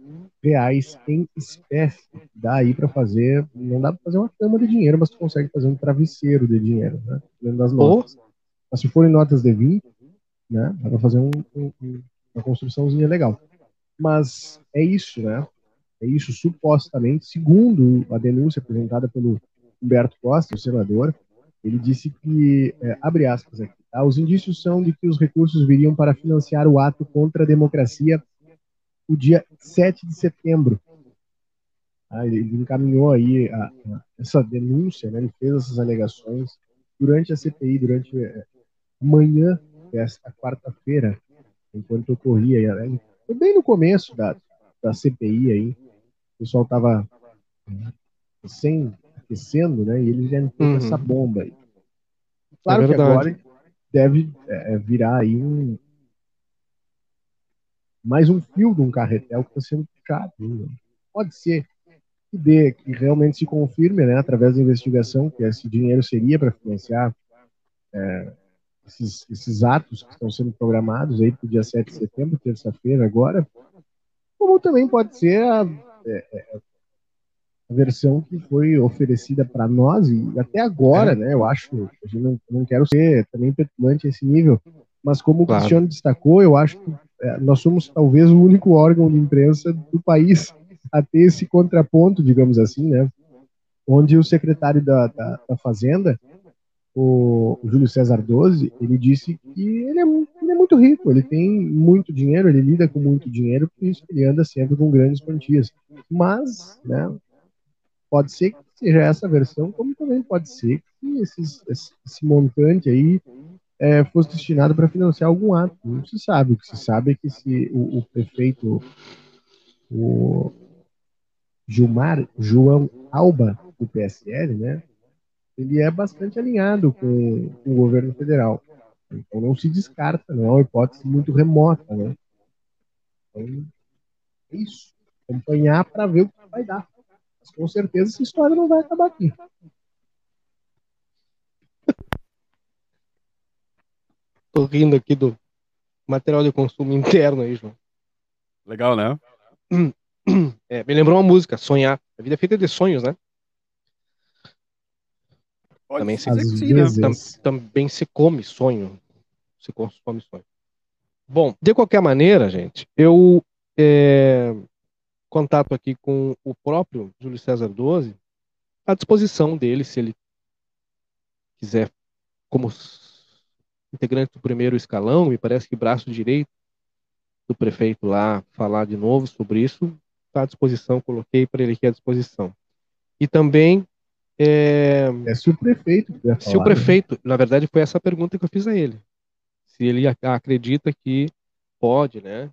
reais em espécie. Dá aí para fazer, não dá para fazer uma cama de dinheiro, mas tu consegue fazer um travesseiro de dinheiro, né? Dentro das notas. Oh. Mas se forem notas de 20, né? Dá para fazer um, um, uma construçãozinha legal. Mas é isso, né? É isso supostamente, segundo a denúncia apresentada pelo Humberto Costa, o senador, ele disse que, é, abre aspas aqui, tá? os indícios são de que os recursos viriam para financiar o ato contra a democracia o dia 7 de setembro. Ah, ele encaminhou aí a, a, essa denúncia, né? ele fez essas alegações durante a CPI, durante é, manhã desta quarta-feira, enquanto ocorria, né? foi bem no começo da, da CPI aí, o pessoal estava sem aquecendo, né? E ele já entrou Uhum. essa bomba aí. Claro É que agora deve é, virar aí um mais um fio de um carretel que está sendo puxado. né? Pode ser que dê, que realmente se confirme, né, através da investigação, que esse dinheiro seria para financiar é, esses, esses atos que estão sendo programados aí para o dia 7 de setembro, terça-feira agora, como também pode ser a, é, é, versão que foi oferecida para nós e até agora, né, eu acho, a gente não, não quero ser também petulante a esse nível, mas como Claro. o Cristiano destacou, eu acho que é, nós somos talvez o único órgão de imprensa do país a ter esse contraponto, digamos assim, né? Onde o secretário da, da, da Fazenda, o, o Júlio César Doze, ele disse que ele é, ele é muito rico, ele tem muito dinheiro, ele lida com muito dinheiro, por isso ele anda sempre com grandes quantias. Mas, né, pode ser que seja essa versão, como também pode ser que esses, esse, montante aí é, fosse destinado para financiar algum ato. Não se sabe. O que se sabe é que se o, o prefeito, o Gilmar João Alba, do PSL, né, ele é bastante alinhado com, com o governo federal. Então não se descarta, não é uma hipótese muito remota. Né? Então, é isso. Acompanhar para ver o que vai dar. Mas com certeza essa história não vai acabar aqui. Tô rindo aqui do material de consumo interno aí, João. Legal, né? É, me lembrou uma música, Sonhar. A vida é feita de sonhos, né? Pode Também se- sim, né? vezes. Também se come sonho. Se consome sonho. Bom, de qualquer maneira, gente, eu é, contato aqui com o próprio Júlio César Doze, à disposição dele, se ele quiser, como integrante do primeiro escalão, me parece que braço direito do prefeito lá falar de novo sobre isso, está à disposição, coloquei para ele aqui à disposição. E também é, É se o prefeito quiser se o falar, né? prefeito, na verdade, foi essa pergunta que eu fiz a ele. Se ele ac- acredita que pode, né,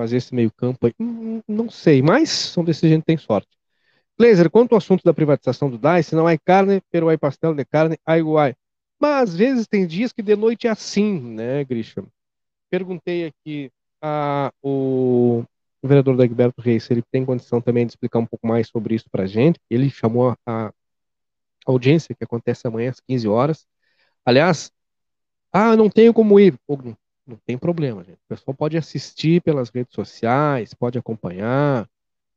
fazer esse meio campo aí. Hum, Não sei, mas são desses gente que tem sorte. Glazer, quanto ao assunto da privatização do DAI, se não há carne, pero há pastel de carne, ai guai. Mas às vezes tem dias que de noite é assim, né, Grisha? Perguntei aqui a o vereador Dagberto Reis se ele tem condição também de explicar um pouco mais sobre isso pra gente. Ele chamou a audiência que acontece amanhã às 15 horas. Aliás, ah, não tenho como ir. Não, tem problema, gente. O pessoal pode assistir pelas redes sociais, pode acompanhar,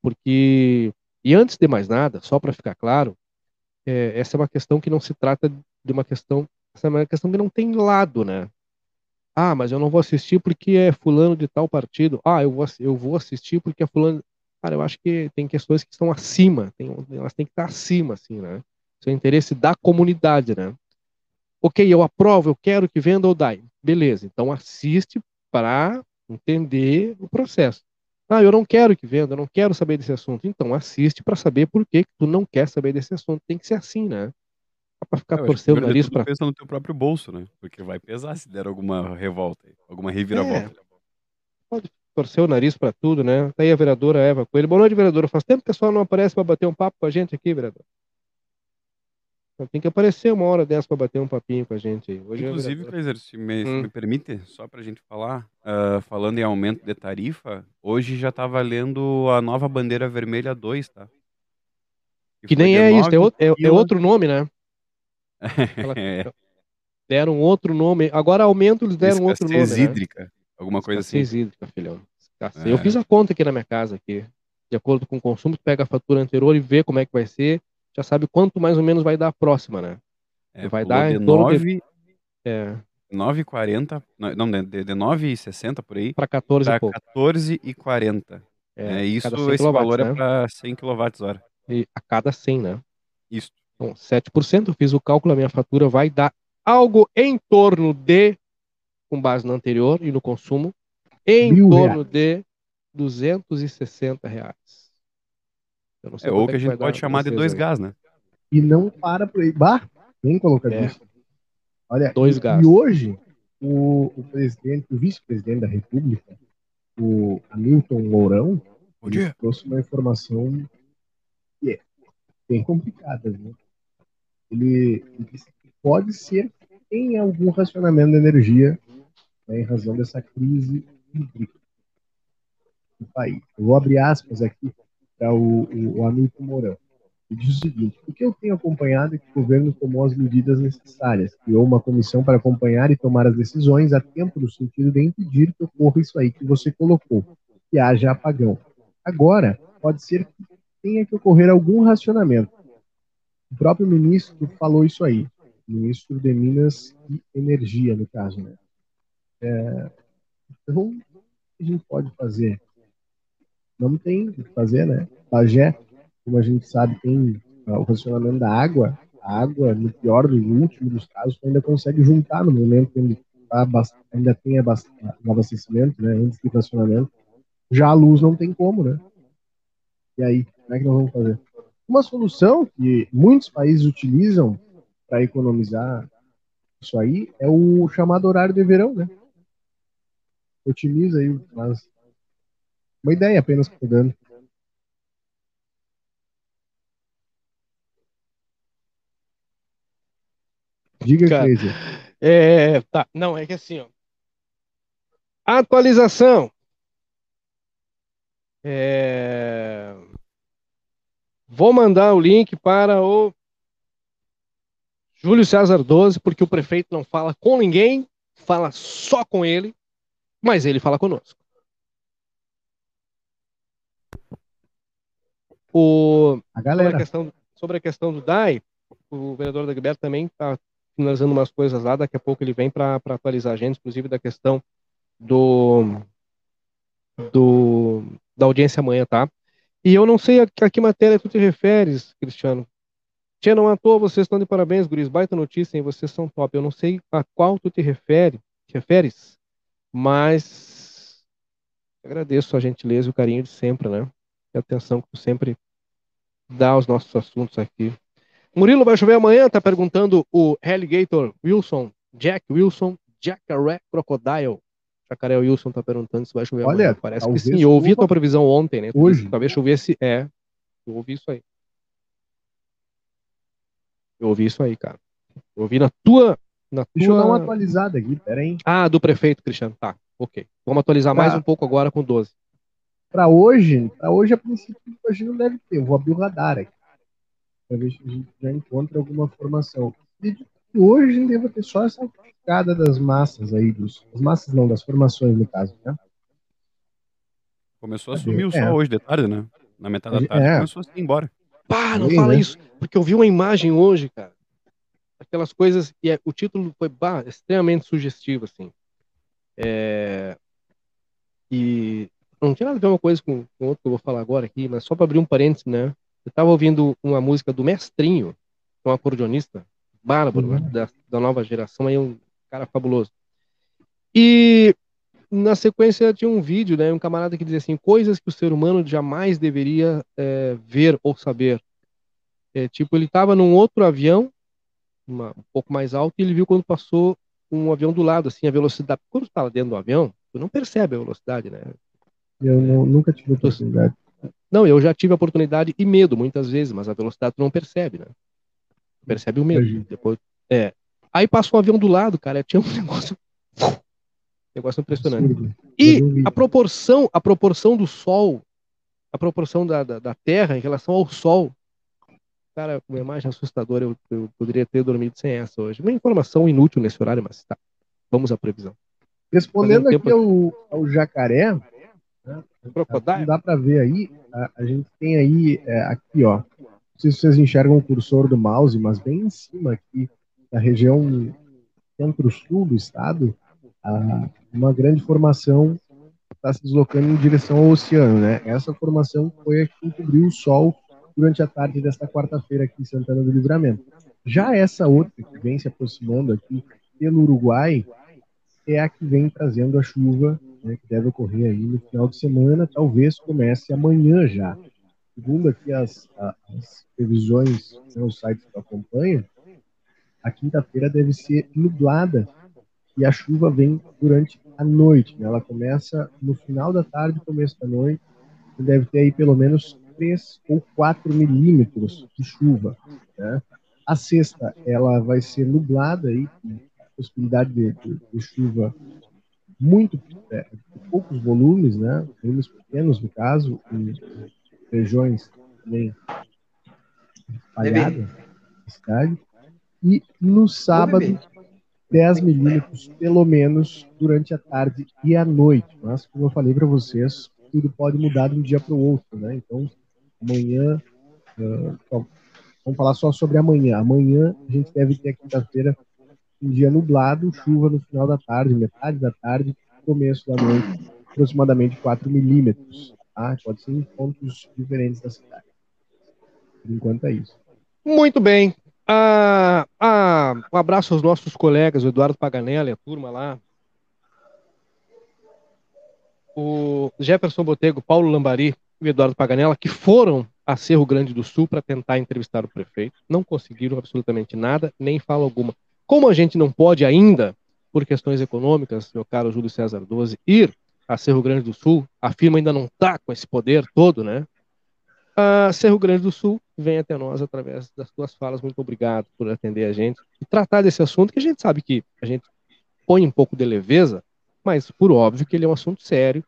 porque. E antes de mais nada, só para ficar claro, é, essa é uma questão que não se trata de uma questão. Essa é uma questão que não tem lado, né? Ah, mas eu não vou assistir porque é fulano de tal partido. Ah, eu vou, eu vou assistir porque é fulano. Cara, eu acho que tem questões que estão acima, tem, elas têm que estar acima, assim, né? Isso é interesse da comunidade, né? Ok, eu aprovo, eu quero que venda ou DAI. Beleza, então assiste para entender o processo. Ah, eu não quero que venda, eu não quero saber desse assunto. Então assiste para saber por que, que tu não quer saber desse assunto. Tem que ser assim, né? Pra ficar Eu torcendo o nariz tudo pra. pensa no teu próprio bolso, né? Porque vai pesar se der alguma revolta, alguma reviravolta. torcer o nariz para tudo, né? Tá aí a vereadora Eva Coelho. Boa noite, vereadora. Faz tempo que o pessoal não aparece para bater um papo com a gente aqui, vereador. Então, Tem que aparecer uma hora dessa para bater um papinho com a gente aí. Hoje é a Inclusive, Kleiser, se me, Hum. me permite, só pra gente falar, ah, falando em aumento de tarifa, hoje já tá valendo a nova bandeira vermelha 2, tá? Que foi nem é isso, é, 9 outro- é- é outro nome, né? (laughs) É, Deram outro nome. Agora aumento, eles deram outro nome. escassez Né? hídrica, alguma coisa assim. Escassez hídrica, filhão. Escassez. É. Eu fiz a conta aqui na minha casa aqui. De acordo com o consumo, tu pega a fatura anterior e vê como é que vai ser. Já sabe quanto mais ou menos vai dar a próxima, né? É, vai dar de em torno de- 9, É, 9,40, não, de, de, de 9,60 por aí, para 14 pra e pouco. 14,40. É, isso, cada 100 esse valor é né? pra 100 kWh. E a cada 100, né? Isso. Então, 7%, eu fiz o cálculo, a minha fatura vai dar algo em torno de, com base no anterior e no consumo, em Mil torno de 260 reais. Eu não sei É, ou que a gente pode chamar de dois aí. gás, né? E não para por aí. Bah, bem colocadíssimo. Olha, Dois e, gás. e hoje, o, o presidente, o vice-presidente da República, o Hamilton Mourão, trouxe uma informação que é bem complicada. Né? ele, ele disse que pode ser que tenha algum racionamento de energia né, em razão dessa crise hídrica do país. Eu vou abrir aspas aqui o, o, o Hamilton Mourão. Ele diz o seguinte: o que eu tenho acompanhado é que o governo tomou as medidas necessárias, criou uma comissão para acompanhar e tomar as decisões a tempo no sentido de impedir que ocorra isso aí que você colocou, que haja apagão. Agora, pode ser que tenha que ocorrer algum racionamento. O próprio ministro falou isso aí, ministro de Minas e Energia, no caso, né? É, então, o que a gente pode fazer? Não tem o que fazer, né? Bagé, como a gente sabe, tem uh, o racionamento da água. A água, no pior dos últimos dos casos, ainda consegue juntar no momento que tá, ainda tem o abastecimento, né? Antes do racionamento. Já a luz não tem como, né? E aí, como é que nós vamos fazer? Uma solução que muitos países utilizam para economizar isso aí é o chamado horário de verão, né? Otimiza aí, mas uma ideia apenas que dando. Diga, Cara, Cleise. É, tá. Não, é que assim, ó. Atualização. É... Vou mandar o link para o Júlio César 12, porque o prefeito não fala com ninguém, fala só com ele, mas ele fala conosco. O... A Sobre, a galera. questão, sobre a questão do DAI, o vereador da Gilberto também está finalizando umas coisas lá, daqui a pouco ele vem para atualizar a gente, inclusive da questão do, do da audiência amanhã, tá? E eu não sei a, a que matéria tu te referes, Cristiano. Tia, não à toa, vocês estão de parabéns, guris. Baita notícia, hein? Vocês são top. Eu não sei a qual tu te refere, te referes, mas agradeço a gentileza e o carinho de sempre, né? E atenção que tu sempre dá aos nossos assuntos aqui. Murilo vai chover amanhã, tá perguntando o Alligator Wilson, Jack Wilson, Jacaré Crocodile. Jacaré Wilson tá perguntando se vai chover Olha, amanhã. Parece que sim. Eu ouvi a tua previsão ontem, né? Hoje. Talvez chovesse. É, eu ouvi isso aí. Eu ouvi isso aí, cara. Eu ouvi na tua. Na Deixa eu dar uma tua... atualizada aqui, pera aí. Ah, do prefeito, Cristiano. Tá, ok. Vamos atualizar mais Tá. um pouco agora com 12. Para hoje, para hoje, a princípio, hoje não deve ter. Eu vou abrir o radar aqui. Para ver se a gente já encontra alguma formação. Que hoje a gente deva ter só essa picada das massas aí, dos, das massas não, das formações, no caso, né? Começou a sumir o sol É. hoje de tarde, né? Na metade da É. tarde começou a ir embora. Pá, não Aí, fala né? isso, porque eu vi uma imagem hoje, cara. Aquelas coisas, e é- o título foi bah, extremamente sugestivo, assim. É, e não tinha nada a ver uma coisa com, com outra que eu vou falar agora aqui, mas só para abrir um parênteses, né? Eu tava ouvindo uma música do Mestrinho, que é um acordeonista bárbaro, Uhum. da, da nova geração, aí um cara fabuloso. E na sequência tinha um vídeo, né, um camarada que dizia assim, coisas que o ser humano jamais deveria é, ver ou saber. É, tipo, ele estava num outro avião, uma- um pouco mais alto, e ele viu quando passou um avião do lado, assim, a velocidade. Quando tu tá lá dentro do avião, tu não percebe a velocidade, né? Eu não- nunca tive oportunidade. Não, eu já tive a oportunidade e medo muitas vezes, mas a velocidade tu não percebe, né? Percebe o medo. Depois, é. Aí passou um avião do lado, cara, tinha um (laughs) negócio, negócio impressionante. Absurdo. E a proporção, a proporção do Sol, a proporção da, da, da Terra em relação ao Sol, cara, uma imagem assustadora. Eu, eu poderia ter dormido sem essa hoje. Uma informação inútil nesse horário, mas tá. Vamos à previsão. Respondendo aqui ao, ao jacaré, né, não Crocodile. dá para ver aí, a, a gente tem aí, é, aqui, ó. Não sei se vocês enxergam o cursor do mouse, mas bem em cima aqui, na região centro-sul do estado, a- uma grande formação está se deslocando em direção ao oceano, né? Essa formação foi a que encobriu o sol durante a tarde desta quarta-feira aqui em Santana do Livramento. Já essa outra que vem se aproximando aqui pelo Uruguai é a que vem trazendo a chuva, né, que deve ocorrer aí no final de semana, talvez comece amanhã já. Segundo aqui as, as previsões, né, os sites que eu acompanho, a quinta-feira deve ser nublada e a chuva vem durante a noite. né? Ela começa no final da tarde, começo da noite, e deve ter aí pelo menos 3 ou 4 milímetros de chuva. Né? A sexta, ela vai ser nublada com possibilidade de, de, de chuva muito é, poucos volumes, né? Volumes pequenos no caso, em regiões também espalhadas na cidade. E no sábado, 10 milímetros, pelo menos, durante a tarde e a noite. Mas, como eu falei para vocês, tudo pode mudar de um dia para o outro, né? Então, amanhã, uh, vamos falar só sobre amanhã. Amanhã a gente deve ter quinta-feira um dia nublado, chuva no final da tarde, metade da tarde, começo da noite, aproximadamente 4 milímetros. Tá? Pode ser em pontos diferentes da cidade. Por enquanto é isso. Muito bem. Ah, ah, um abraço aos nossos colegas, o Eduardo Paganella e a turma lá. O Jefferson Botego, Paulo Lambari e o Eduardo Paganella, que foram a Cerro Grande do Sul para tentar entrevistar o prefeito. Não conseguiram absolutamente nada, nem fala alguma. Como a gente não pode ainda, por questões econômicas, meu caro Júlio César 12, ir a Cerro Grande do Sul, a firma ainda não está com esse poder todo, né? A Cerro Grande do Sul vem até nós através das suas falas. Muito obrigado por atender a gente e tratar desse assunto que a gente sabe que a gente põe um pouco de leveza, mas por óbvio que ele é um assunto sério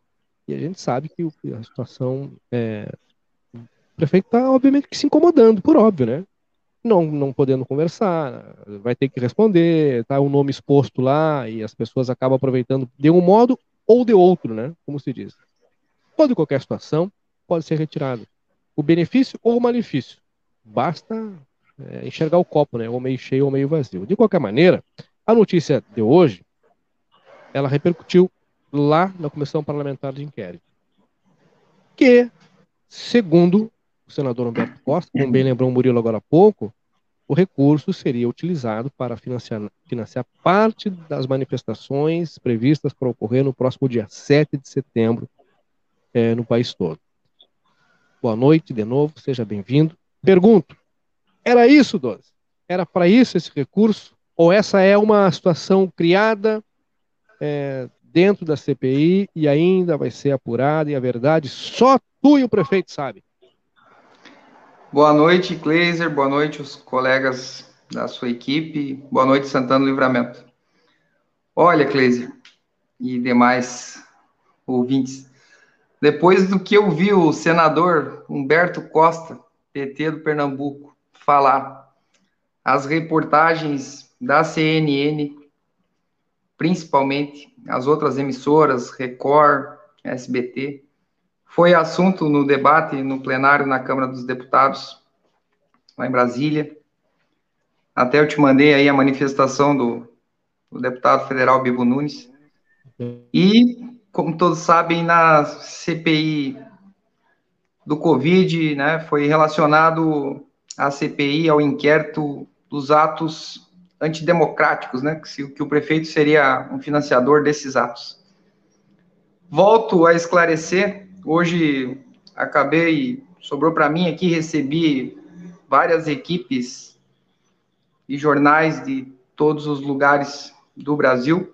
e a gente sabe que a situação é... o prefeito está obviamente que se incomodando, por óbvio, né? Não, não podendo conversar, vai ter que responder, tá o um nome exposto lá e as pessoas acabam aproveitando de um modo ou de outro, né? Como se diz. Toda qualquer situação pode ser retirado o benefício ou o malefício. Basta é, enxergar o copo, né? Ou meio cheio ou meio vazio. De qualquer maneira, a notícia de hoje, ela repercutiu lá na Comissão Parlamentar de Inquérito. Que, segundo o senador Humberto Costa, como bem lembrou o Murilo agora há pouco, o recurso seria utilizado para financiar, financiar parte das manifestações previstas para ocorrer no próximo dia 7 de setembro é, no país todo. Boa noite de novo, seja bem-vindo. Pergunto: era isso, Doze? Era para isso esse recurso? Ou essa é uma situação criada é, dentro da CPI e ainda vai ser apurada e a verdade só tu e o prefeito sabem? Boa noite, Kleiser. Boa noite, os colegas da sua equipe. Boa noite, Santana Livramento. Olha, Kleiser e demais ouvintes, depois do que eu vi o senador Humberto Costa, PT do Pernambuco, falar, as reportagens da CNN, principalmente as outras emissoras, Record, SBT, foi assunto no debate no plenário na Câmara dos Deputados, lá em Brasília. Até eu te mandei aí a manifestação do, do deputado federal Bibo Nunes. E como todos sabem, na CPI do Covid, né, foi relacionado a CPI ao inquérito dos atos antidemocráticos, né, que, que o prefeito seria um financiador desses atos. Volto a esclarecer, hoje acabei, sobrou para mim aqui, recebi várias equipes e jornais de todos os lugares do Brasil,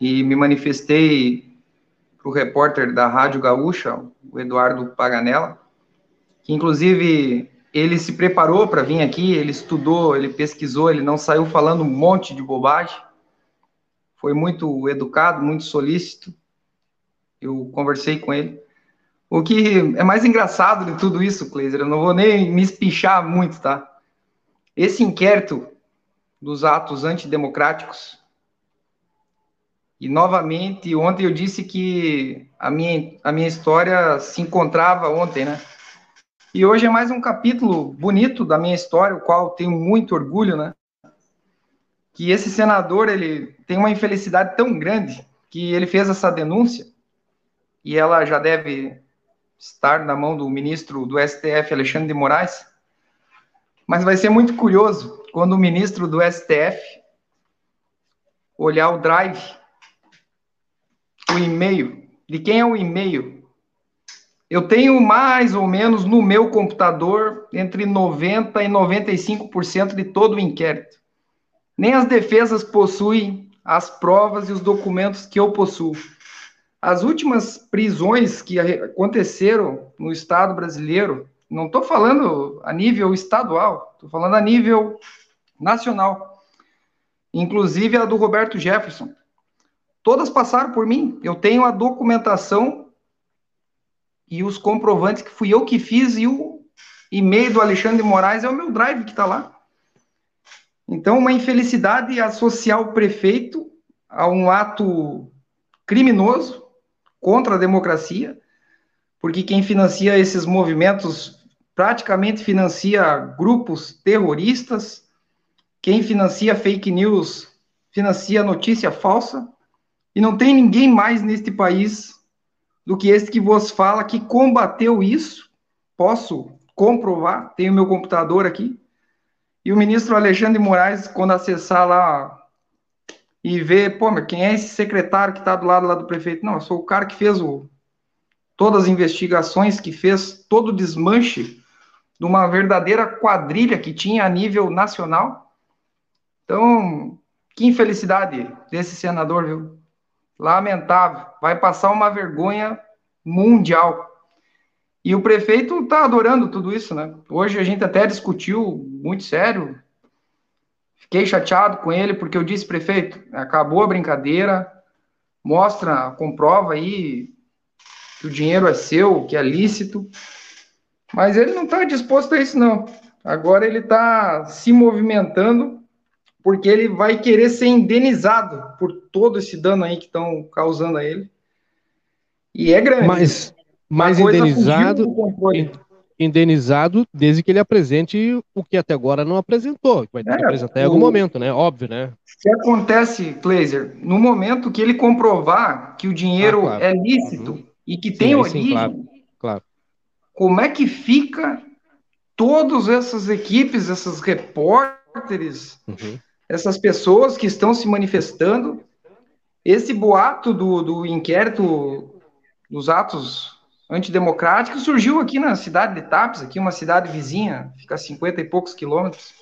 e me manifestei para o repórter da Rádio Gaúcha, o Eduardo Paganella, que inclusive ele se preparou para vir aqui, ele estudou, ele pesquisou, ele não saiu falando um monte de bobagem, foi muito educado, muito solícito. Eu conversei com ele. O que é mais engraçado de tudo isso, Kleiser, eu não vou nem me espichar muito, tá? Esse inquérito dos atos antidemocráticos e novamente, ontem eu disse que a minha, a minha história se encontrava ontem, né? E hoje é mais um capítulo bonito da minha história, o qual tenho muito orgulho, né? Que esse senador, ele tem uma infelicidade tão grande que ele fez essa denúncia e ela já deve estar na mão do ministro do STF, Alexandre de Moraes. Mas vai ser muito curioso quando o ministro do STF olhar o drive o e-mail. De quem é o e-mail? Eu tenho mais ou menos no meu computador entre 90% e 95% de todo o inquérito. Nem as defesas possuem as provas e os documentos que eu possuo. As últimas prisões que aconteceram no Estado brasileiro, não estou falando a nível estadual, Estou falando a nível nacional. Inclusive a do Roberto Jefferson. Todas passaram por mim. Eu tenho a documentação e os comprovantes que fui eu que fiz e o e-mail do Alexandre Moraes é o meu drive que está lá. Então, uma infelicidade associar o prefeito a um ato criminoso contra a democracia, porque quem financia esses movimentos praticamente financia grupos terroristas, quem financia fake news financia notícia falsa, e não tem ninguém mais neste país do que este que vos fala que combateu isso. Posso comprovar, tenho meu computador aqui. E o ministro Alexandre Moraes, quando acessar lá e ver, pô, mas quem é esse secretário que está do lado lá do prefeito? Não, eu sou o cara que fez o, todas as investigações, que fez todo o desmanche de uma verdadeira quadrilha que tinha a nível nacional. Então, que infelicidade desse senador, viu? Lamentável. Vai passar uma vergonha mundial. E o prefeito está adorando tudo isso, né? Hoje a gente até discutiu muito sério. Fiquei chateado com ele porque eu disse, prefeito, acabou a brincadeira, mostra, comprova aí que o dinheiro é seu, que é lícito. Mas ele não está disposto a isso, não. Agora ele está se movimentando porque ele vai querer ser indenizado por todo esse dano aí que estão causando a ele. E é grande. Mas, mas indenizado, indenizado desde que ele apresente o que até agora não apresentou, que vai ter é, que apresentar em algum momento, né? Óbvio, né? O que acontece, Glazer, no momento que ele comprovar que o dinheiro ah, claro. é lícito uhum. e que sim, tem origem, sim, claro. claro. como é que fica todas essas equipes, esses repórteres, uhum. essas pessoas que estão se manifestando? Esse boato do, do inquérito dos atos antidemocráticos surgiu aqui na cidade de Tapes, aqui uma cidade vizinha, fica a 50 e poucos quilômetros.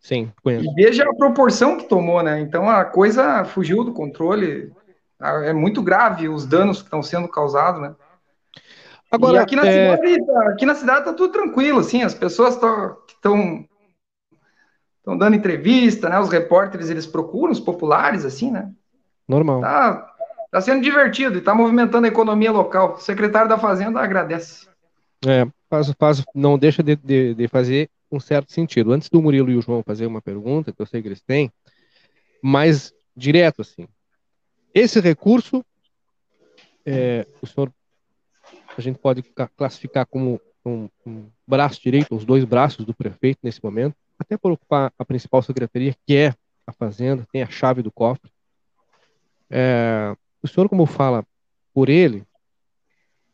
Sim, conheço. E veja a proporção que tomou, né? Então a coisa fugiu do controle. É muito grave os danos que estão sendo causados, né? Agora, e aqui na, é... cidade, aqui na cidade tá tudo tranquilo, assim, as pessoas estão estão dando entrevista, né? Os repórteres eles procuram os populares, assim, né? Normal. Tá, Está sendo divertido e está movimentando a economia local. O secretário da Fazenda agradece. É, faz, faz, não deixa de, de, de, fazer um certo sentido. Antes do Murilo e o João fazer uma pergunta, que eu sei que eles têm, mais direto assim. Esse recurso, é, o senhor, a gente pode classificar como um, um braço direito, os dois braços do prefeito nesse momento, até por ocupar a principal secretaria, que é a Fazenda, tem a chave do cofre. É, o senhor, como fala por ele,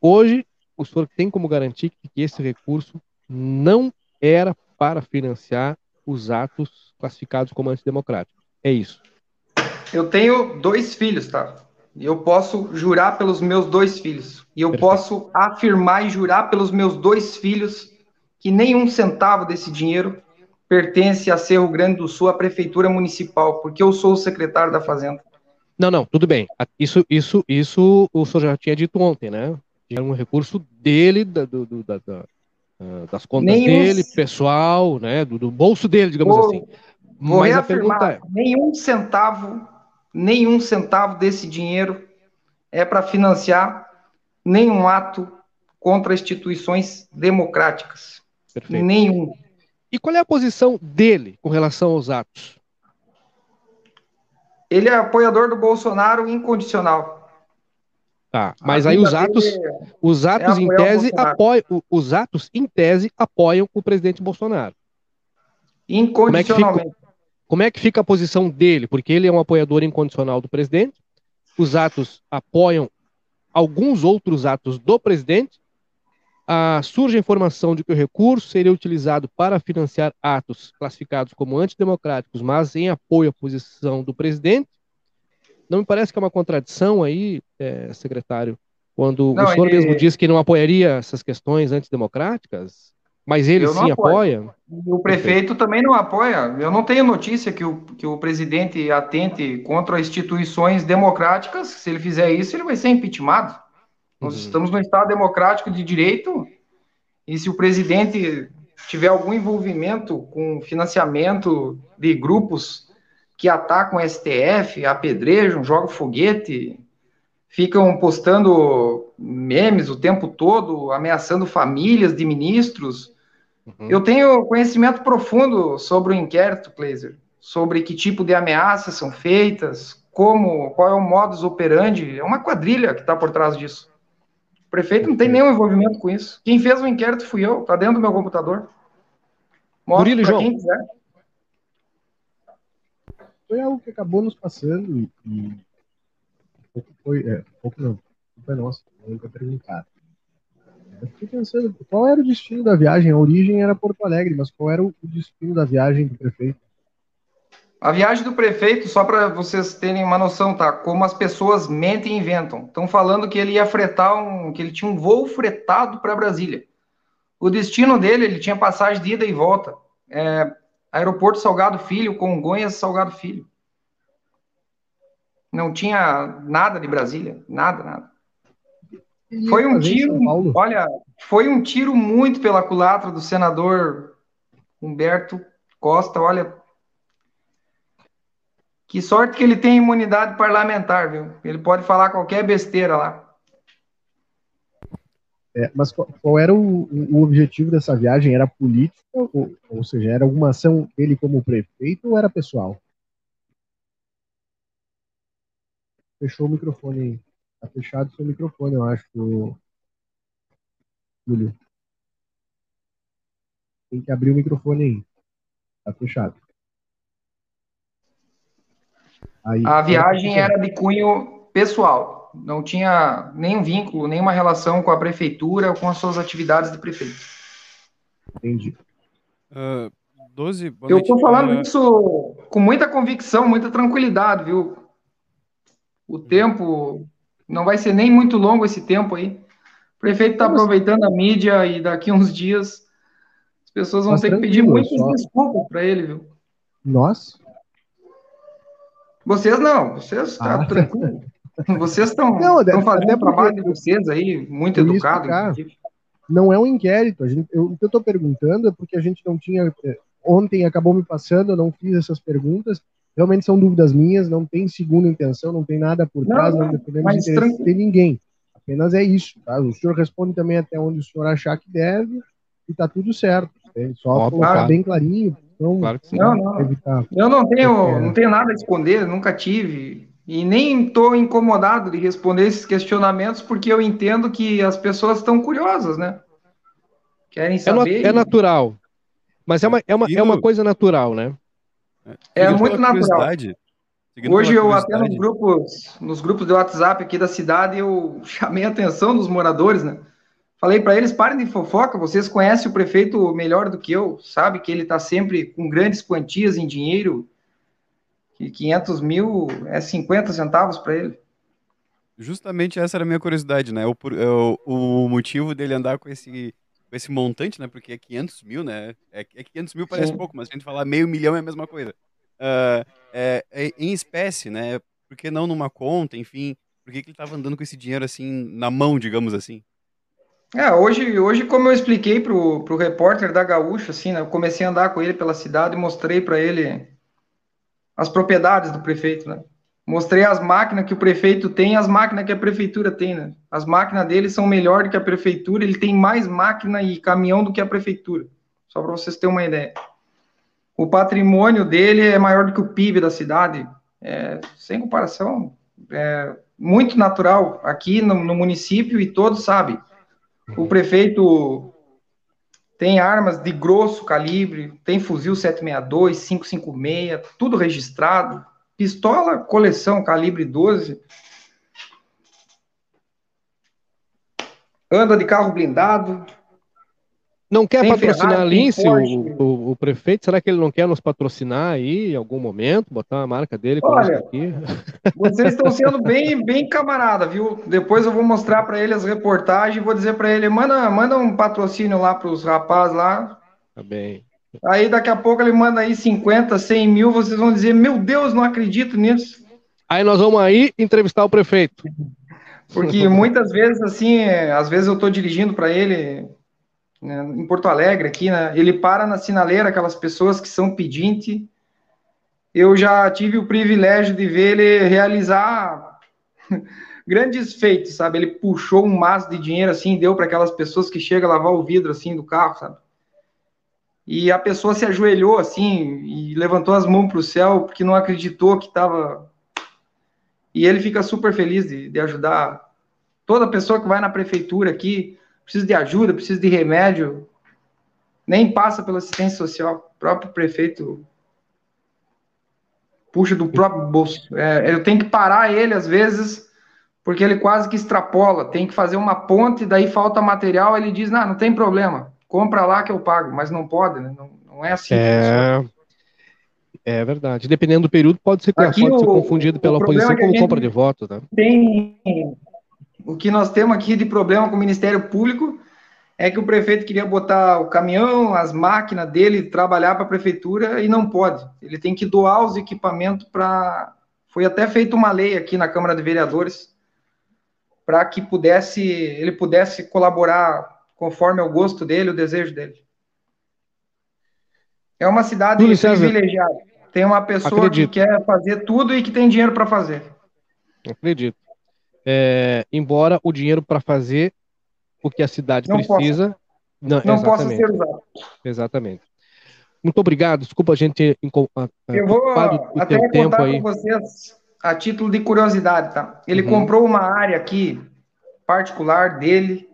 hoje o senhor tem como garantir que esse recurso não era para financiar os atos classificados como antidemocráticos. É isso. Eu tenho dois filhos, tá? E eu posso jurar pelos meus dois filhos. E eu Perfeito. posso afirmar e jurar pelos meus dois filhos que nenhum centavo desse dinheiro pertence a Cerro Grande do Sul, à prefeitura municipal, porque eu sou o secretário da Fazenda. Não, não, tudo bem. Isso, isso, isso o senhor já tinha dito ontem, né? Era um recurso dele, da, do, da, da, ah, das contas nenhum, dele, pessoal, né? Do, do, bolso dele, digamos vou, assim. Vou Mas a pergunta é: nenhum centavo, nenhum centavo desse dinheiro é para financiar nenhum ato contra instituições democráticas. Perfeito. Nenhum. E qual é a posição dele com relação aos atos? Ele é apoiador do Bolsonaro incondicional. Tá, mas aí os atos, os é atos é em tese apoiam, os atos em tese apoiam o presidente Bolsonaro. Incondicionalmente. Como é, fica, como é que fica a posição dele? Porque ele é um apoiador incondicional do presidente. Os atos apoiam alguns outros atos do presidente ah, surge a informação de que o recurso seria utilizado para financiar atos classificados como antidemocráticos, mas em apoio à posição do presidente. Não me parece que é uma contradição aí, é, secretário, quando não, o senhor ele... mesmo disse que não apoiaria essas questões antidemocráticas, mas ele sim apoia. O prefeito também não apoia. Eu não tenho notícia que o, que o presidente atente contra instituições democráticas. Se ele fizer isso, ele vai ser impeachmentado. Nós uhum. estamos num Estado democrático de direito, e se o presidente tiver algum envolvimento com financiamento de grupos que atacam o STF, apedrejam, jogam foguete, ficam postando memes o tempo todo, ameaçando famílias de ministros. Uhum. Eu tenho conhecimento profundo sobre o inquérito, Kleiser, sobre que tipo de ameaças são feitas, como, qual é o modus operandi. É uma quadrilha que está por trás disso. O prefeito não tem nenhum envolvimento com isso. Quem fez o inquérito fui eu, está dentro do meu computador. Mostra para quem quiser. Foi algo que acabou nos passando e, e pouco foi, é, pouco não, foi nossa, nunca perguntado. Eu fiquei pensando, qual era o destino da viagem? A origem era Porto Alegre, mas qual era o destino da viagem do prefeito? A viagem do prefeito, só para vocês terem uma noção, tá? Como as pessoas mentem e inventam. Estão falando que ele ia fretar um, que ele tinha um voo fretado para Brasília. O destino dele, ele tinha passagem de ida e volta. É, aeroporto Salgado Filho, Congonhas Salgado Filho. Não tinha nada de Brasília, nada, nada. Foi um tiro, olha, foi um tiro muito pela culatra do senador Humberto Costa, olha, que sorte que ele tem imunidade parlamentar, viu? Ele pode falar qualquer besteira lá. É, mas qual, qual era o, o, objetivo dessa viagem? Era política, ou, ou seja, era alguma ação dele como prefeito ou era pessoal? Fechou o microfone aí. Tá fechado seu microfone, eu acho. Júlio. Tem que abrir o microfone aí. Tá fechado. Aí, a viagem era de cunho pessoal, não tinha nenhum vínculo, nenhuma relação com a prefeitura ou com as suas atividades de prefeito. Entendi. Uh, 12, Eu estou falando uh... isso com muita convicção, muita tranquilidade, viu? O tempo não vai ser nem muito longo esse tempo aí. O prefeito está aproveitando a mídia e daqui uns dias as pessoas vão Mas ter que pedir muitas só... desculpas para ele, viu? Nós? Vocês não, vocês estão tá ah. tranquilo. Vocês estão (laughs) fazendo o trabalho de vocês aí, muito educado. Não é um inquérito. Gente, eu, o que eu estou perguntando é porque a gente não tinha. É, ontem acabou me passando, eu não fiz essas perguntas. Realmente são dúvidas minhas, não tem segunda intenção, não tem nada por trás, não, não dependemos de interesse de ninguém. Apenas é isso. Tá? O senhor responde também até onde o senhor achar que deve e está tudo certo. Só Ó, colocar claro. bem clarinho, então, claro não, não. Evitar. Eu não tenho, não tenho nada a esconder, nunca tive. E nem estou incomodado de responder esses questionamentos, porque eu entendo que as pessoas estão curiosas, né? Querem saber. É, é natural. Mas é uma, é, uma, é uma coisa natural, né? É, é muito natural. Hoje eu até nos grupos, nos grupos de WhatsApp aqui da cidade, eu (laughs) chamei a atenção dos moradores, né? Falei para eles, parem de fofoca, vocês conhecem o prefeito melhor do que eu, sabe que ele está sempre com grandes quantias em dinheiro, que 500 mil é 50 centavos para ele. Justamente essa era a minha curiosidade, né? O, o, o, motivo dele andar com esse, com esse montante, né? Porque é 500 mil, né? É, é 500 mil parece Sim. pouco, mas se a gente falar meio milhão é a mesma coisa. Uh, é, é, em espécie, né? Por que não numa conta, enfim? Por que, que ele estava andando com esse dinheiro assim na mão, digamos assim? É, hoje, hoje como eu expliquei pro, pro repórter da Gaúcha, assim, né, eu comecei a andar com ele pela cidade e mostrei para ele as propriedades do prefeito, né? Mostrei as máquinas que o prefeito tem e as máquinas que a prefeitura tem, né? As máquinas dele são melhor do que a prefeitura, ele tem mais máquina e caminhão do que a prefeitura. Só para vocês terem uma ideia. O patrimônio dele é maior do que o PIB da cidade, é, sem comparação, é muito natural aqui no, no município e todos sabem. O prefeito tem armas de grosso calibre, tem fuzil 762, 556, tudo registrado. Pistola, coleção calibre 12. Anda de carro blindado, não quer tem patrocinar Ferrari, a Lince, o, o, o, prefeito? Será que ele não quer nos patrocinar aí em algum momento? Botar uma marca dele Olha, aqui? (laughs) Vocês estão sendo bem, bem camarada, viu? Depois eu vou mostrar para ele as reportagens e vou dizer para ele: manda, manda um patrocínio lá para os rapazes lá. Tá bem. Aí daqui a pouco ele manda aí 50, 100 mil, vocês vão dizer: meu Deus, não acredito nisso. Aí nós vamos aí entrevistar o prefeito. Porque muitas vezes, assim, às vezes eu estou dirigindo para ele né, em Porto Alegre, aqui, né? Ele para na sinaleira, aquelas pessoas que são pedinte. Eu já tive o privilégio de ver ele realizar (laughs) grandes feitos, sabe? Ele puxou um maço de dinheiro assim, deu para aquelas pessoas que chegam a lavar o vidro assim do carro, sabe? E a pessoa se ajoelhou assim e levantou as mãos para o céu porque não acreditou que estava. E ele fica super feliz de, de ajudar toda pessoa que vai na prefeitura aqui precisa de ajuda, precisa de remédio, nem passa pela assistência social. O próprio prefeito puxa do próprio bolso. É, eu tenho que parar ele às vezes, porque ele quase que extrapola. Tem que fazer uma ponte, daí falta material, ele diz: não, não tem problema, compra lá que eu pago, mas não pode, né? não, não é assim. É... É verdade. Dependendo do período, pode ser, pode o, ser confundido pela oposição é como compra de voto. Né? Tem o que nós temos aqui de problema com o Ministério Público é que o prefeito queria botar o caminhão, as máquinas dele, trabalhar para a prefeitura e não pode. Ele tem que doar os equipamentos para. Foi até feita uma lei aqui na Câmara de Vereadores para que pudesse ele pudesse colaborar conforme o gosto dele, o desejo dele. É uma cidade privilegiada. Tem uma pessoa Acredito. que quer fazer tudo e que tem dinheiro para fazer. Acredito é, embora o dinheiro para fazer o que a cidade não precisa não, não possa ser usado. Exatamente. Muito obrigado. Desculpa a gente Eu vou até contar tempo com aí. vocês a título de curiosidade, tá? Ele uhum. comprou uma área aqui particular dele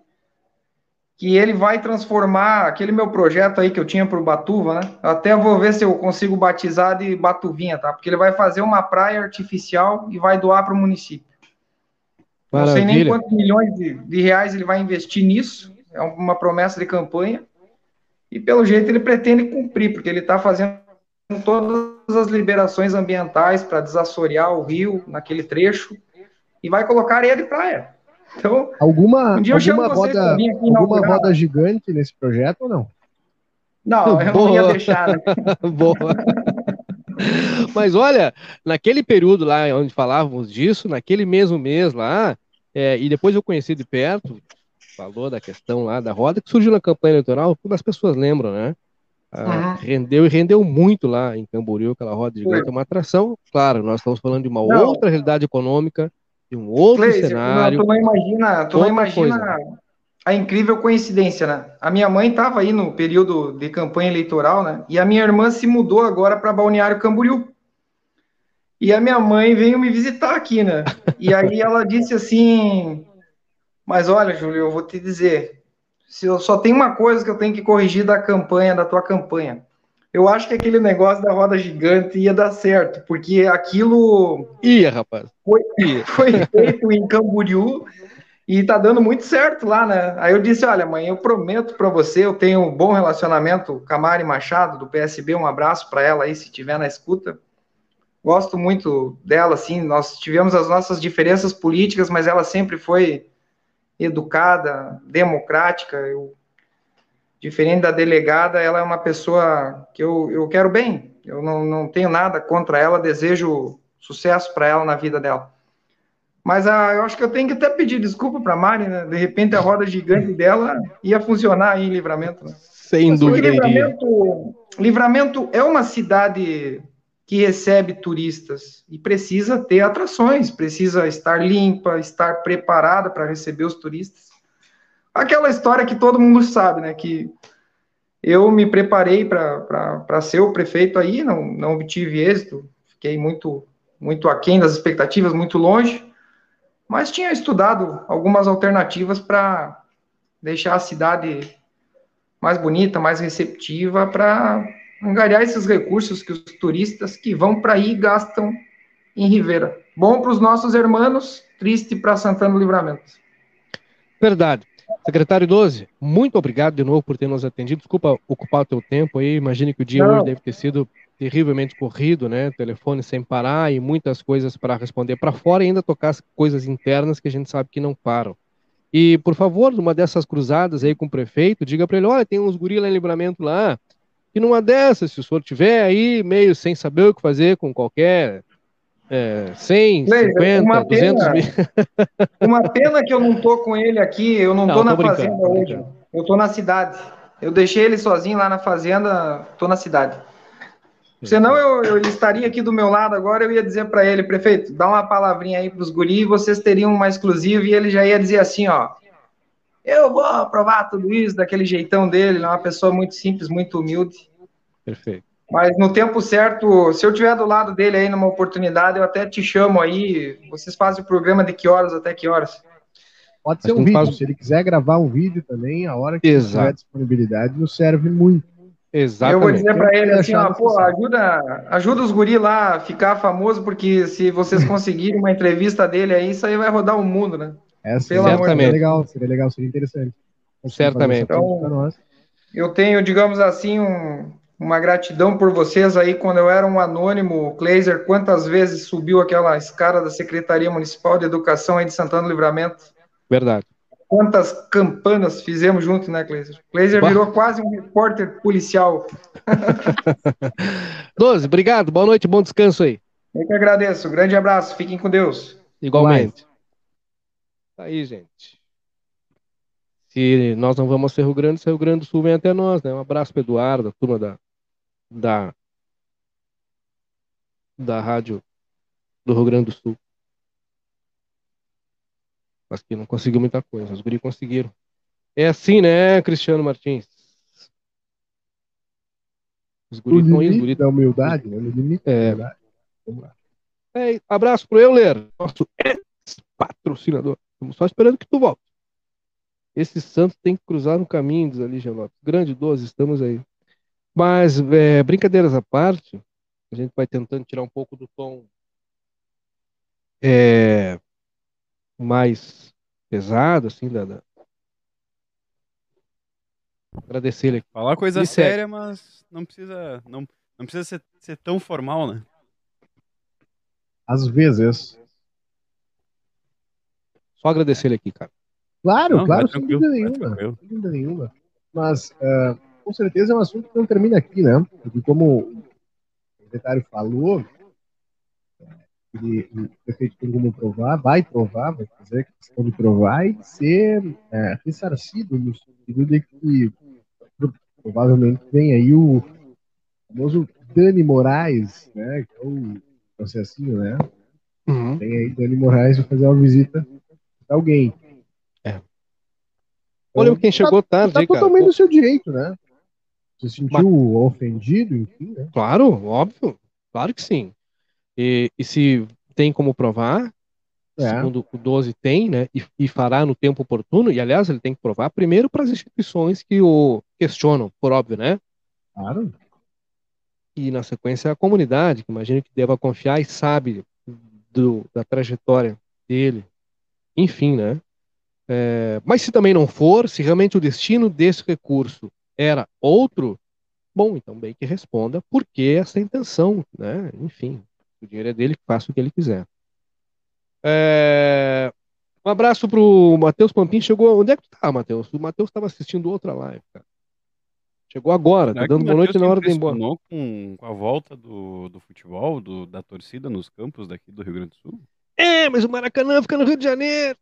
que ele vai transformar aquele meu projeto aí que eu tinha para o Batuva, né? Eu até vou ver se eu consigo batizar de Batuvinha, tá? Porque ele vai fazer uma praia artificial e vai doar para o município. Maravilha. Não sei nem quantos milhões de, de reais ele vai investir nisso. É uma promessa de campanha. E pelo jeito ele pretende cumprir, porque ele está fazendo todas as liberações ambientais para desassorear o rio naquele trecho e vai colocar areia de praia. Então, alguma, um alguma, roda, alguma roda gigante nesse projeto ou não? Não, eu Boa. não ia deixar. Né? (laughs) Boa. Mas olha, naquele período lá onde falávamos disso, naquele mesmo mês lá, é, e depois eu conheci de perto, falou da questão lá da roda, que surgiu na campanha eleitoral, como as pessoas lembram, né? Ah, uhum. Rendeu e rendeu muito lá em Camboriú, aquela roda gigante, é uma atração. Claro, nós estamos falando de uma não. outra realidade econômica, de um outro Cleise, cenário. Tu não imagina, tu não imagina coisa a incrível coincidência, né? A minha mãe estava aí no período de campanha eleitoral, né? E a minha irmã se mudou agora para Balneário Camboriú. E a minha mãe veio me visitar aqui, né? E aí ela disse assim: Mas olha, Júlio, eu vou te dizer, se eu só tem uma coisa que eu tenho que corrigir da campanha, da tua campanha. Eu acho que aquele negócio da roda gigante ia dar certo, porque aquilo. Ia, rapaz. Foi, ia. (laughs) foi feito em Camboriú e tá dando muito certo lá, né? Aí eu disse: Olha, mãe, eu prometo para você, eu tenho um bom relacionamento com a Mari Machado, do PSB, um abraço para ela aí, se tiver na escuta. Gosto muito dela, assim. Nós tivemos as nossas diferenças políticas, mas ela sempre foi educada, democrática. Eu, diferente da delegada, ela é uma pessoa que eu, eu quero bem. Eu não, não tenho nada contra ela, desejo sucesso para ela na vida dela. Mas ah, eu acho que eu tenho que até pedir desculpa para a Mari, né? De repente a roda gigante dela ia funcionar aí em Livramento. Né? Sem Mas, dúvida. Livramento, Livramento é uma cidade que recebe turistas e precisa ter atrações, precisa estar limpa, estar preparada para receber os turistas. Aquela história que todo mundo sabe, né? Que eu me preparei para ser o prefeito aí, não, não obtive êxito, fiquei muito, muito aquém das expectativas, muito longe mas tinha estudado algumas alternativas para deixar a cidade mais bonita, mais receptiva, para angariar esses recursos que os turistas que vão para aí gastam em Ribeira. Bom para os nossos irmãos, triste para Santana do Livramento. Verdade. Secretário 12, muito obrigado de novo por ter nos atendido. Desculpa ocupar o teu tempo aí. Imagine que o dia Não. hoje deve ter sido terrivelmente corrido, né? Telefone sem parar e muitas coisas para responder para fora e ainda tocar as coisas internas que a gente sabe que não param. E, por favor, numa dessas cruzadas aí com o prefeito, diga para ele: olha, tem uns gorilas em livramento lá. E numa dessas, se o senhor tiver aí meio sem saber o que fazer com qualquer é, 100, Leite, 50, uma 200 pena- mil. (laughs) Uma pena que eu não tô com ele aqui, eu não, Não, tô tô na fazenda tô hoje. Eu tô na cidade. Eu deixei ele sozinho lá na fazenda, tô na cidade. Senão eu, eu ele estaria aqui do meu lado agora, eu ia dizer para ele, prefeito, dá uma palavrinha aí pros guri, vocês teriam uma exclusiva e ele já ia dizer assim, ó, eu vou aprovar tudo isso daquele jeitão dele, ele é uma pessoa muito simples, muito humilde. Perfeito. Mas no tempo certo, se eu tiver do lado dele aí numa oportunidade, eu até te chamo aí. Vocês fazem o programa de que horas até que horas? Pode ser um vídeo. faz- Se ele quiser gravar um vídeo também, a hora que Exato. tiver disponibilidade, nos serve muito. Eu vou Exatamente. dizer pra ele assim, ó, pô, ajuda, ajuda os guri lá a ficar famoso, porque se vocês (laughs) conseguirem uma entrevista dele aí, isso aí vai rodar o mundo, né? É, Pelo seria, amor de seria legal, seria legal, seria interessante. Certamente. Essa ponte pra nós. Eu tenho, digamos assim, um- uma gratidão por vocês aí, quando eu era um anônimo, o Kleiser, quantas vezes subiu aquela escada da Secretaria Municipal de Educação aí de Santana do Livramento? Verdade. Quantas campanas fizemos junto, né, Kleiser? Kleiser Bah. virou quase um repórter policial. (laughs) (laughs) 12, obrigado. Boa noite, bom descanso aí. Eu que agradeço. Grande abraço. Fiquem com Deus. Igualmente. Tá aí, gente. Se nós não vamos ao Rio Grande, se o Rio Grande do Sul vem até nós, né? Um abraço pro Eduardo, a turma da, da, da rádio do Rio Grande do Sul. Mas que não conseguiu muita coisa. Os guri conseguiram. É assim, né, Cristiano Martins? Os guri estão aí, os guri da humildade, né? No limite É. Vamos lá. É, abraço pro Euler, nosso ex-patrocinador. Estamos só esperando que tu volte. Esse Santos tem que cruzar no caminho, diz ali, Lopes. Grande 12, estamos aí. Mas, é, brincadeiras à parte, a gente vai tentando tirar um pouco do tom é, mais pesado, assim, da, da... Agradecer ele aqui. Falar coisa séria, mas não precisa, não, não precisa ser, ser tão formal, né? Às vezes. Só agradecer ele aqui, cara. Claro, Não, claro, sem dúvida nenhuma. Sem dúvida nenhuma. Mas, ah, com certeza, é um assunto que não termina aqui, né? Porque, como o secretário falou, ele, o prefeito tem como provar, vai provar, vai fazer a questão de provar e ser é, ressarcido no sentido de que provavelmente vem aí o famoso Dani Moraes, né? Que é o processinho, né? Uhum. Tem aí Dani Moraes vai fazer uma visita alguém. Olha quem chegou tarde, Tá cara. totalmente no seu direito, né? Você se sentiu ofendido, enfim, né? Claro, óbvio. Claro que sim. E, e se tem como provar, É. segundo o 12 tem, né? E, e fará no tempo oportuno, e aliás, ele tem que provar primeiro para as instituições que o questionam, por óbvio, né? Claro. E na sequência a comunidade, que imagino que deva confiar e sabe do, da trajetória dele. Enfim, né? É, mas se também não for, se realmente o destino desse recurso era outro, bom, então bem que responda por que essa intenção, né? Enfim, o dinheiro é dele, faça o que ele quiser. É, um abraço pro Matheus Pampim. Chegou. Onde é que tu tá, Matheus? O Matheus estava assistindo outra live, cara. Chegou agora, tá Será dando boa noite na hora de ir embora. Com, com a volta do, do futebol, do- da torcida nos campos daqui do Rio Grande do Sul? É, mas o Maracanã fica no Rio de Janeiro.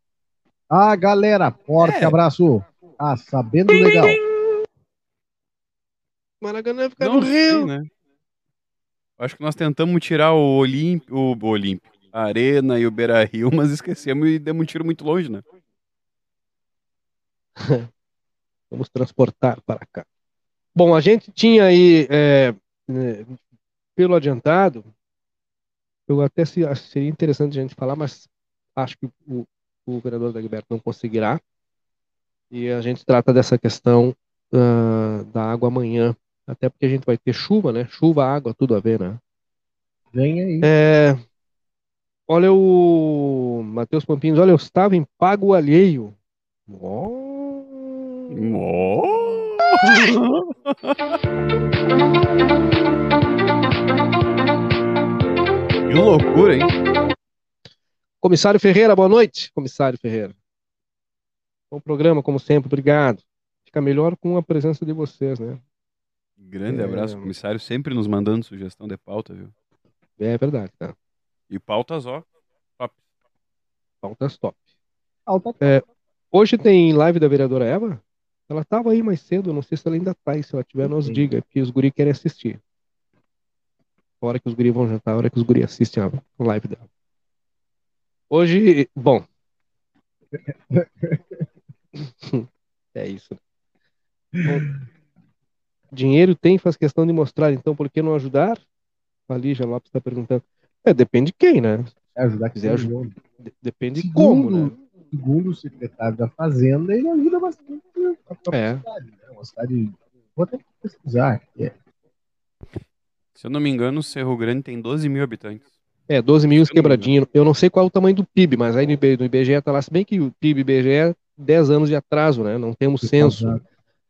Ah, galera, forte É. abraço. Ah, sabendo legal. O Maracanã fica Não no Rio. né? Acho que nós tentamos tirar o Olímpico, o Olímpico, a Arena e o Beira Rio, mas esquecemos e demos um tiro muito longe, né? (laughs) Vamos transportar para cá. Bom, a gente tinha aí, é, né, pelo adiantado, eu até se, acho que seria interessante a gente falar, mas acho que o, o vereador Dagberto não conseguirá. E a gente trata dessa questão ah, da água amanhã, até porque a gente vai ter chuva, né? Chuva, água, tudo a ver, né? Vem aí. É, olha o Matheus Pampinhos, olha, eu estava em pago alheio. Ó. (laughs) Que loucura, hein? Comissário Ferreira, boa noite, comissário Ferreira. Bom programa, como sempre, obrigado. Fica melhor com a presença de vocês, né? Grande É. abraço, comissário, sempre nos mandando sugestão de pauta, viu? É verdade, tá? E pautas, ó. Top. Pautas top. Alta É, hoje tem live da vereadora Eva? Ela tava aí mais cedo, não sei se ela ainda tá. E se ela tiver, nos Sim. diga, porque os guri querem assistir. A hora que os guri vão jantar, a hora que os guri assistem a live dela. Hoje, bom. (laughs) é isso. Bom, dinheiro tem, faz questão de mostrar, então por que não ajudar? A Lígia Lopes está perguntando. É, depende de quem, né? É ajudar Quiser. De- depende de Segundo- como, né? Segundo o secretário da Fazenda, ele ajuda bastante a própria É. cidade. Né? Uma cidade. Vou até pesquisar. é- Se eu não me engano, Cerro Grande tem 12 mil habitantes. É, 12 mil Se eu não me quebradinho. Eu não sei qual é o tamanho do PIB, mas aí no IB no IBGE tá lá, se bem que o PIB IBGE é 10 anos de atraso, né? Não temos censo.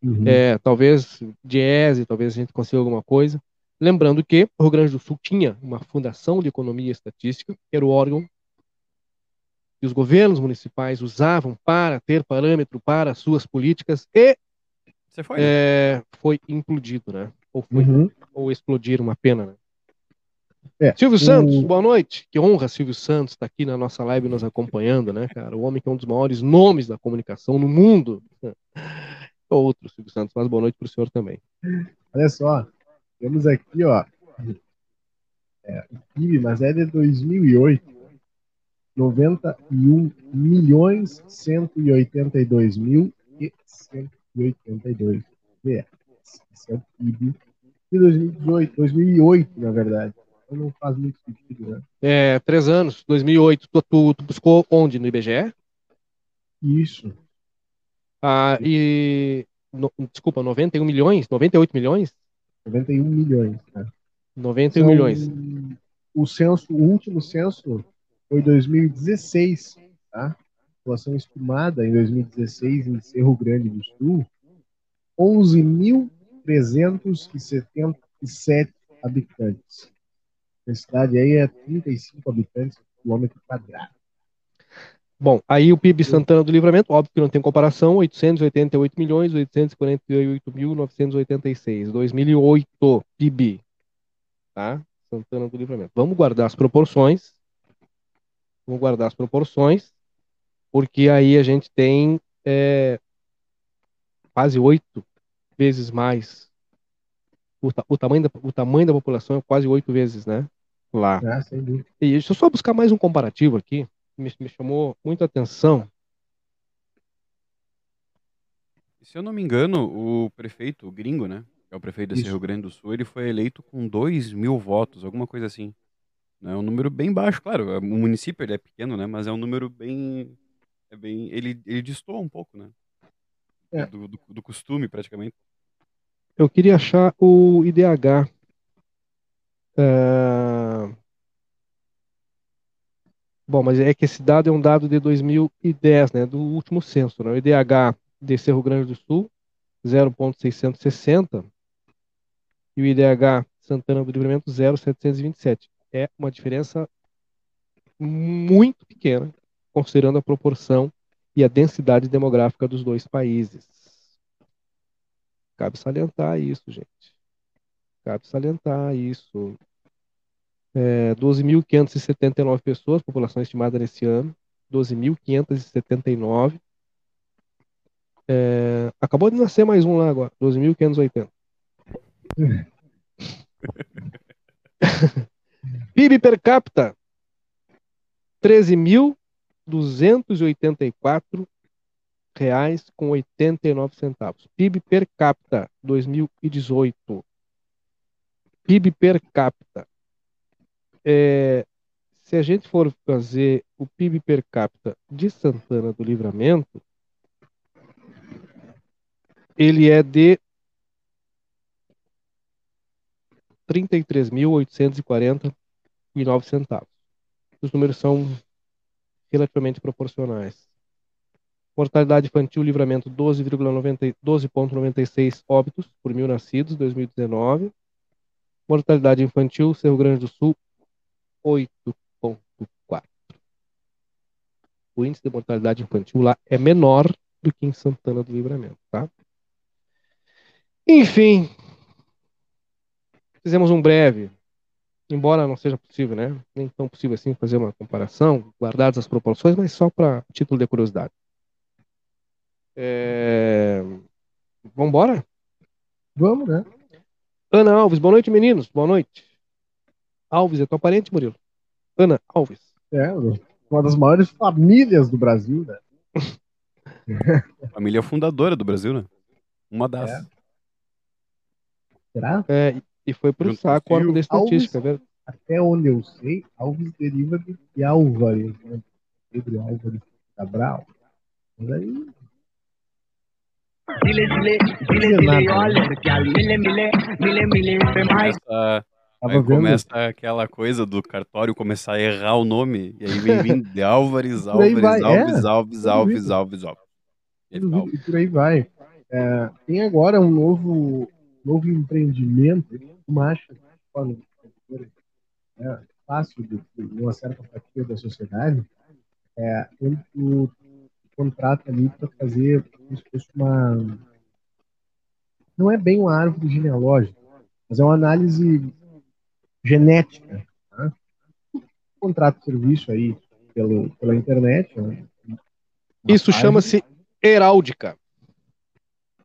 Uhum. É, talvez Diese, talvez a gente consiga alguma coisa. Lembrando que o Rio Grande do Sul tinha uma fundação de economia e estatística, que era o órgão que os governos municipais usavam para ter parâmetro para suas políticas e Você foi? é, foi implodido, né? Ou, foi, Uhum. ou explodir, uma pena, né? É, Silvio Santos, o- boa noite. Que honra Silvio Santos estar aqui na nossa live nos acompanhando, né, cara? O homem que é um dos maiores nomes da comunicação no mundo. (laughs) Outro Silvio Santos, mas boa noite para o senhor também. Olha só. Temos aqui, ó. É, o PIB, mas é de 2008. 91 milhões 182 mil e 182 reais. Esse é o PIB de 2018, 2008, na verdade. Então não faz muito sentido, né? É, três anos, 2008. Tu, tu, tu buscou onde? No IBGE? Isso. Ah, e. no- desculpa, 91 milhões? 98 milhões? 91 milhões. Né? 91 São- milhões. O censo, o último censo foi 2016, tá? A população estimada em 2016 em Cerro Grande do Sul, 11.377 habitantes. A cidade aí é 35 habitantes por quilômetro quadrado. Bom, aí o PIB Santana do Livramento, óbvio que não tem comparação, 888 milhões, 848 mil 986. 2008, PIB. Tá? Santana do Livramento. Vamos guardar as proporções. Vamos guardar as proporções, porque aí a gente tem é, quase oito vezes mais. O, o tamanho da, o tamanho da população é quase oito vezes, né? Lá. Ah, sem dúvida. E deixa eu só buscar mais um comparativo aqui, que me, me chamou muita atenção. Se eu não me engano, o prefeito, o gringo, né? Que é o prefeito de Isso. Rio Grande do Sul, ele foi eleito com 2 mil votos, alguma coisa assim. É um número bem baixo, claro. O município ele é pequeno, né? Mas é um número bem. É bem ele, ele destoa um pouco, né? É. Do, do, do costume, praticamente. Eu queria achar o IDH. Ah, Bom, mas é que esse dado é um dado de 2010, né? Do último censo, né? O IDH de Cerro Grande do Sul, 0,660. E o IDH Santana do Livramento, 0,727. É uma diferença muito pequena, considerando a proporção e a densidade demográfica dos dois países. Cabe salientar isso, gente. Cabe salientar isso. É, 12.579 pessoas, população estimada nesse ano. 12.579. É, acabou de nascer mais um lá agora. 12.580. (laughs) PIB per capita. 13.284 reais com 89 centavos. PIB per capita 2018. PIB per capita. É, se a gente for fazer o PIB per capita de Santana do Livramento, ele é de 33.849 centavos. Os números são relativamente proporcionais. Mortalidade infantil, livramento 12,90 12,96 óbitos por mil nascidos, 2019. Mortalidade infantil, Cerro Grande do Sul, 8,4. O índice de mortalidade infantil lá é menor do que em Santana do Livramento, tá? Enfim, fizemos um breve embora não seja possível, né? Nem tão possível assim fazer uma comparação, guardadas as proporções, mas só para título de curiosidade. É... Vamos embora? Vamos, né? Ana Alves, boa noite, meninos. Boa noite. Alves é tua parente, Murilo? Ana Alves. É, uma das maiores famílias do Brasil, né? (laughs) Família fundadora do Brasil, né? Uma das. É. Será? É, e foi pro Junto saco com a o hora da estatística, Alves. velho. Até onde eu sei, Alves deriva de Álvares, né? Pedro Álvares Cabral. Mas aí. Começa, Tava aí vendo. começa aquela coisa do cartório começar a errar o nome. E aí vem vindo de Álvares, (laughs) aí Álvares, Alves, é. Alves, Alves. Alves, Alves. E Alves. E por aí vai. É, tem agora um novo, novo empreendimento, uma acha de é, fácil de, de uma certa fatia da sociedade, é, tu contrata ali para fazer como se fosse uma. Não é bem uma árvore genealógica, mas é uma análise genética. Tá? Contrata o serviço aí pelo, pela internet. né? Isso chama-se heráldica.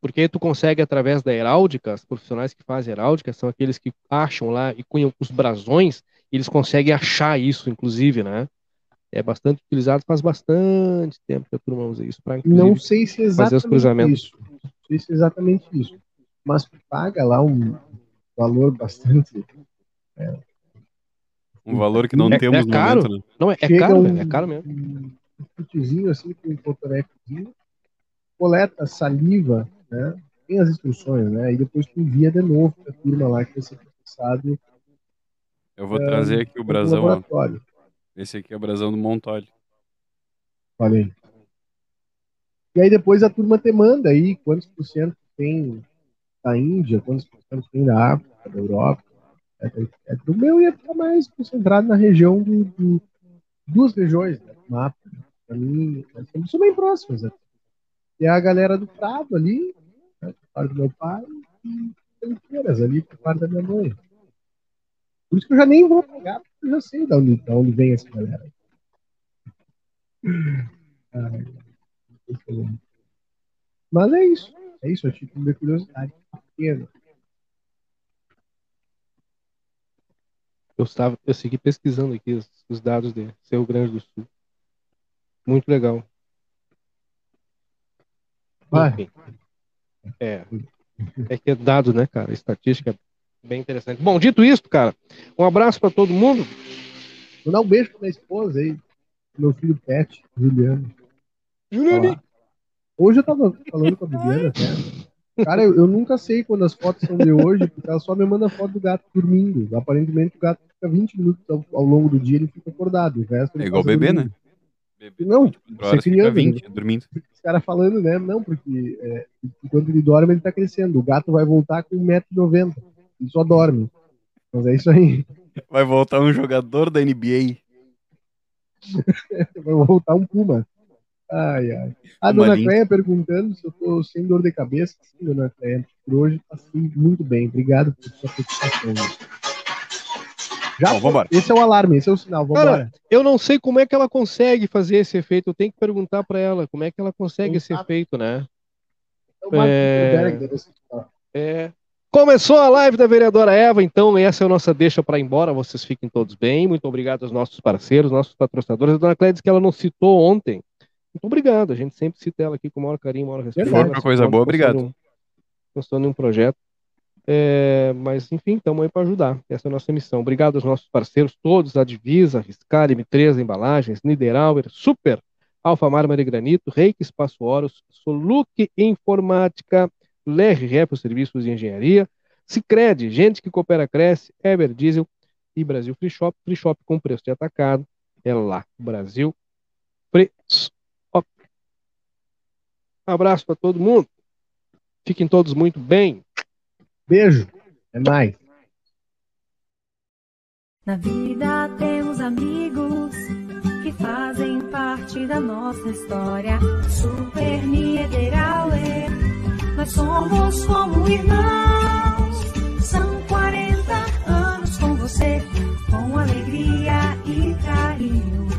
Porque aí tu consegue, através da heráldica, os profissionais que fazem heráldica são aqueles que acham lá e cunham os brasões, e eles conseguem achar isso, inclusive, né? É bastante utilizado, faz bastante tempo que a turma usa isso para Não sei se é fazer os exatamente cruzamentos. isso. Não sei se é exatamente isso. Mas tu paga lá um valor bastante. Um valor que não É- temos é no caro? momento, né? Não, é, é caro, um- é caro mesmo. Um kitzinho assim, com um cotorecozinho, coleta saliva, né? Tem as instruções, né? E depois tu envia de novo pra turma lá que ser processado Eu vou trazer aqui o no brasão, ó. Esse aqui é o brasão do Montoli. Aí. E aí depois a turma te manda aí quantos por cento tem da Índia, quantos por cento tem da África, da Europa. É, é, do meu ia ficar mais concentrado na região do, do- duas regiões, né? do mapa. Pra mim, nós somos bem próximos. Né? E a galera do Prado ali, por parte do meu pai, e Feiras ali, por parte da minha mãe. Por isso que eu já nem vou pagar, porque eu já sei de onde, de onde vem essa galera. Ai, mas é isso. É isso, a título de curiosidade. Pequeno. Eu, estava, eu segui pesquisando aqui os, os dados de Rio Grande do Sul. Muito legal. Vai. Enfim. É. É que é dado, né, cara? Estatística bem interessante. Bom, dito isso, cara, um abraço para todo mundo. Vou dar um beijo pra minha esposa aí, meu filho Pet, Juliano. Juliane. Hoje eu tava falando com a Viviana até. Cara, eu, eu nunca sei quando as fotos são de hoje, porque ela só me manda foto do gato dormindo. Aparentemente o gato fica 20 minutos ao, ao longo do dia, ele fica acordado. O resto É igual bebê, dormindo. né? Bebê Não, 24 horas você criando, 20, né? dormindo. Os caras falando, né? Não, porque é, enquanto ele dorme, ele tá crescendo. O gato vai voltar com 1,90m. Ele só dorme. Mas é isso aí. (laughs) Vai voltar um jogador da NBA. (laughs) Vai voltar um Puma. Ai, ai. A Uma dona linha. Cleia perguntando se eu tô sem dor de cabeça. Sim, dona Cleia. Por hoje tá sim, muito bem. Obrigado por sua participação. Já, Bom, vambora. esse é o alarme, esse é o sinal. Vambora. Cara, eu não sei como é que ela consegue fazer esse efeito. Eu tenho que perguntar para ela como é que ela consegue esse efeito, né? Então, Marco é- assistir. É. Começou a live da vereadora Eva, então essa é a nossa deixa para ir embora. Vocês fiquem todos bem. Muito obrigado aos nossos parceiros, nossos patrocinadores. A dona Cléia disse que ela não citou ontem. Muito obrigado. A gente sempre cita ela aqui com o maior carinho, o maior respeito. Ela pra coisa boa, obrigado. um- Postando um projeto. É, mas, enfim, estamos aí para ajudar. Essa é a nossa missão. Obrigado aos nossos parceiros todos, a Divisa, Riscar, M3 Embalagens, Niederauer, Super, Alfa Mármore e Granito, Reiki Espaço Horus, Soluc Informática, LRF, os serviços de engenharia, Cicred, gente que coopera, cresce, Ever Diesel e Brasil Free Shop. Free Shop com preço de atacado. É lá, Brasil Free Shop. Abraço para todo mundo. Fiquem todos muito bem. Beijo, é mais. Na vida temos amigos que fazem parte da nossa história. Super Niederauer, nós somos como irmãos. São 40 anos com você, com alegria e carinho.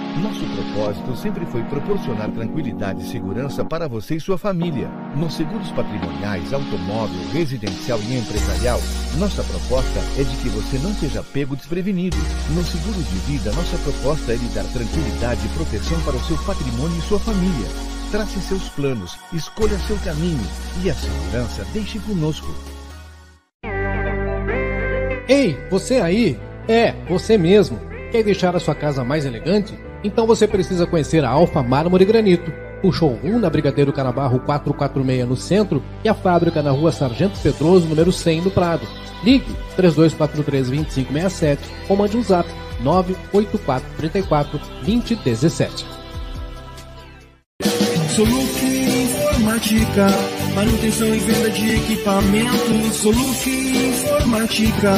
Nosso propósito sempre foi proporcionar tranquilidade e segurança para você e sua família. Nos seguros patrimoniais, automóvel, residencial e empresarial, nossa proposta é de que você não seja pego desprevenido. No seguro de vida, nossa proposta é lhe dar tranquilidade e proteção para o seu patrimônio e sua família. Trace seus planos, escolha seu caminho e a segurança deixe conosco. Ei, você aí? É, você mesmo. Quer deixar a sua casa mais elegante? Então você precisa conhecer a Alfa Mármore Granito. O showroom na Brigadeiro Carabarro 446 no centro e a fábrica na rua Sargento Pedroso, número 100 no Prado. Ligue 3243-2567 ou mande um zap 98434 Soluc Informática, manutenção e venda de equipamentos. Soluc Informática,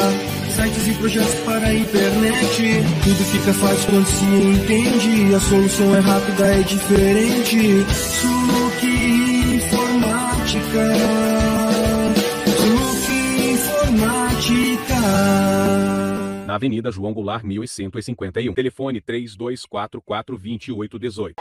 sites e projetos para a internet. Tudo fica fácil quando se entende. A solução é rápida, é diferente. Soluc Informática. Soluc Informática. Na Avenida João Goulart 1151. Telefone 3244 2818.